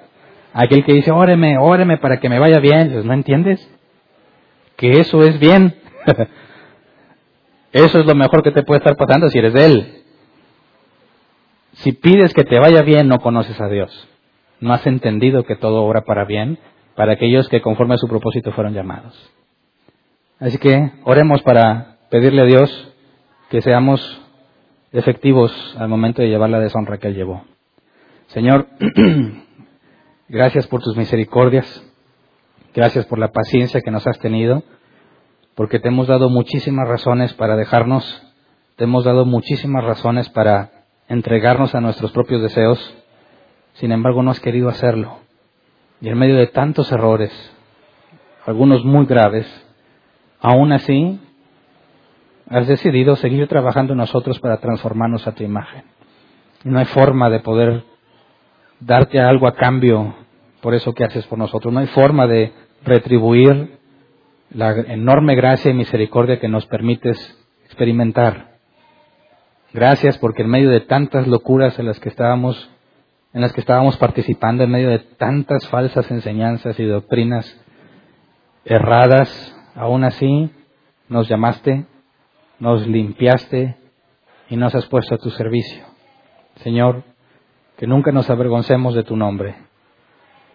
Aquel que dice, óreme, óreme para que me vaya bien, pues, ¿no entiendes? Que eso es bien. eso es lo mejor que te puede estar pasando si eres de Él. Si pides que te vaya bien, no conoces a Dios. No has entendido que todo obra para bien para aquellos que conforme a su propósito fueron llamados. Así que oremos para pedirle a Dios que seamos efectivos al momento de llevar la deshonra que Él llevó. Señor, gracias por tus misericordias, gracias por la paciencia que nos has tenido, porque te hemos dado muchísimas razones para dejarnos, te hemos dado muchísimas razones para entregarnos a nuestros propios deseos, sin embargo no has querido hacerlo. Y en medio de tantos errores, algunos muy graves, aún así has decidido seguir trabajando nosotros para transformarnos a tu imagen. No hay forma de poder darte algo a cambio por eso que haces por nosotros. No hay forma de retribuir la enorme gracia y misericordia que nos permites experimentar. Gracias porque en medio de tantas locuras en las que estábamos en las que estábamos participando, en medio de tantas falsas enseñanzas y doctrinas erradas, aún así nos llamaste, nos limpiaste y nos has puesto a tu servicio. Señor, que nunca nos avergoncemos de tu nombre,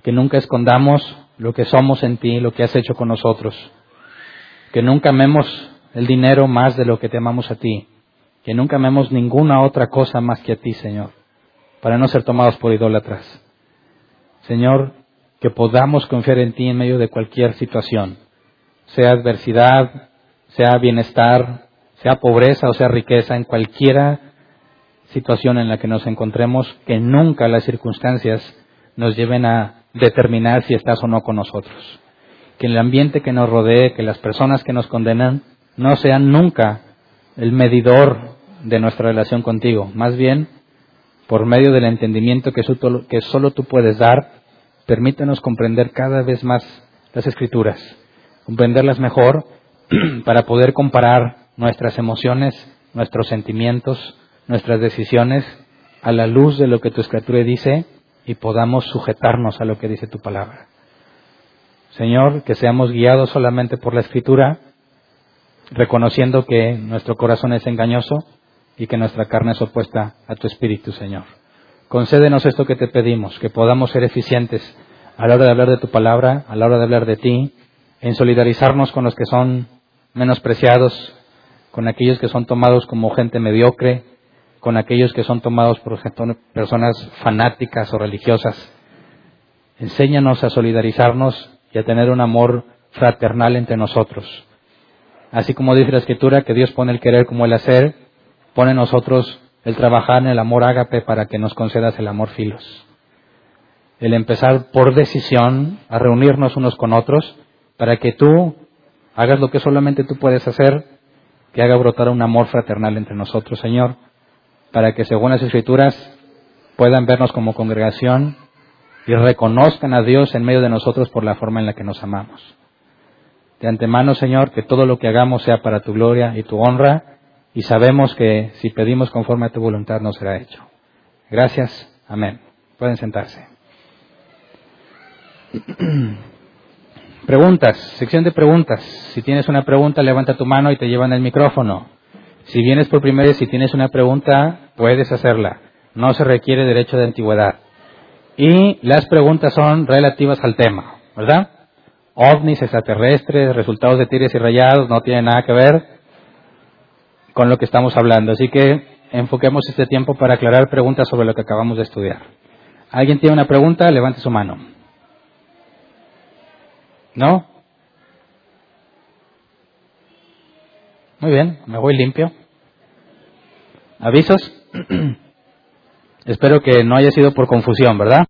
que nunca escondamos lo que somos en ti, lo que has hecho con nosotros, que nunca amemos el dinero más de lo que te amamos a ti, que nunca amemos ninguna otra cosa más que a ti, Señor, para no ser tomados por idólatras. Señor, que podamos confiar en ti en medio de cualquier situación, sea adversidad, sea bienestar, sea pobreza o sea riqueza, en cualquiera situación en la que nos encontremos, que nunca las circunstancias nos lleven a determinar si estás o no con nosotros. Que el ambiente que nos rodee, que las personas que nos condenan, no sean nunca el medidor de nuestra relación contigo. Más bien, por medio del entendimiento que, solo tú puedes dar, permítanos comprender cada vez más las escrituras, comprenderlas mejor para poder comparar nuestras emociones, nuestros sentimientos, nuestras decisiones a la luz de lo que tu escritura dice y podamos sujetarnos a lo que dice tu palabra. Señor, que seamos guiados solamente por la escritura, reconociendo que nuestro corazón es engañoso y que nuestra carne es opuesta a tu espíritu, Señor. Concédenos esto que te pedimos, que podamos ser eficientes a la hora de hablar de tu palabra, a la hora de hablar de ti, en solidarizarnos con los que son menospreciados, con aquellos que son tomados como gente mediocre, con aquellos que son tomados por personas fanáticas o religiosas. Enséñanos a solidarizarnos y a tener un amor fraternal entre nosotros. Así como dice la Escritura que Dios pone el querer como el hacer, pone nosotros el trabajar en el amor ágape para que nos concedas el amor filos. El empezar por decisión a reunirnos unos con otros para que tú hagas lo que solamente tú puedes hacer, que haga brotar un amor fraternal entre nosotros, Señor para que según las escrituras puedan vernos como congregación y reconozcan a Dios en medio de nosotros por la forma en la que nos amamos. De antemano, Señor, que todo lo que hagamos sea para tu gloria y tu honra y sabemos que si pedimos conforme a tu voluntad nos será hecho. Gracias. Amén. Pueden sentarse. Preguntas, sección de preguntas. Si tienes una pregunta, levanta tu mano y te llevan el micrófono. Si vienes por primera vez y tienes una pregunta, puedes hacerla. No se requiere derecho de antigüedad. Y las preguntas son relativas al tema, ¿verdad? OVNIs, extraterrestres, resultados de tires y rayados, no tienen nada que ver con lo que estamos hablando. Así que enfoquemos este tiempo para aclarar preguntas sobre lo que acabamos de estudiar. ¿Alguien tiene una pregunta? Levante su mano. ¿No? Muy bien, me voy limpio. ¿Avisos? Espero que no haya sido por confusión, ¿verdad?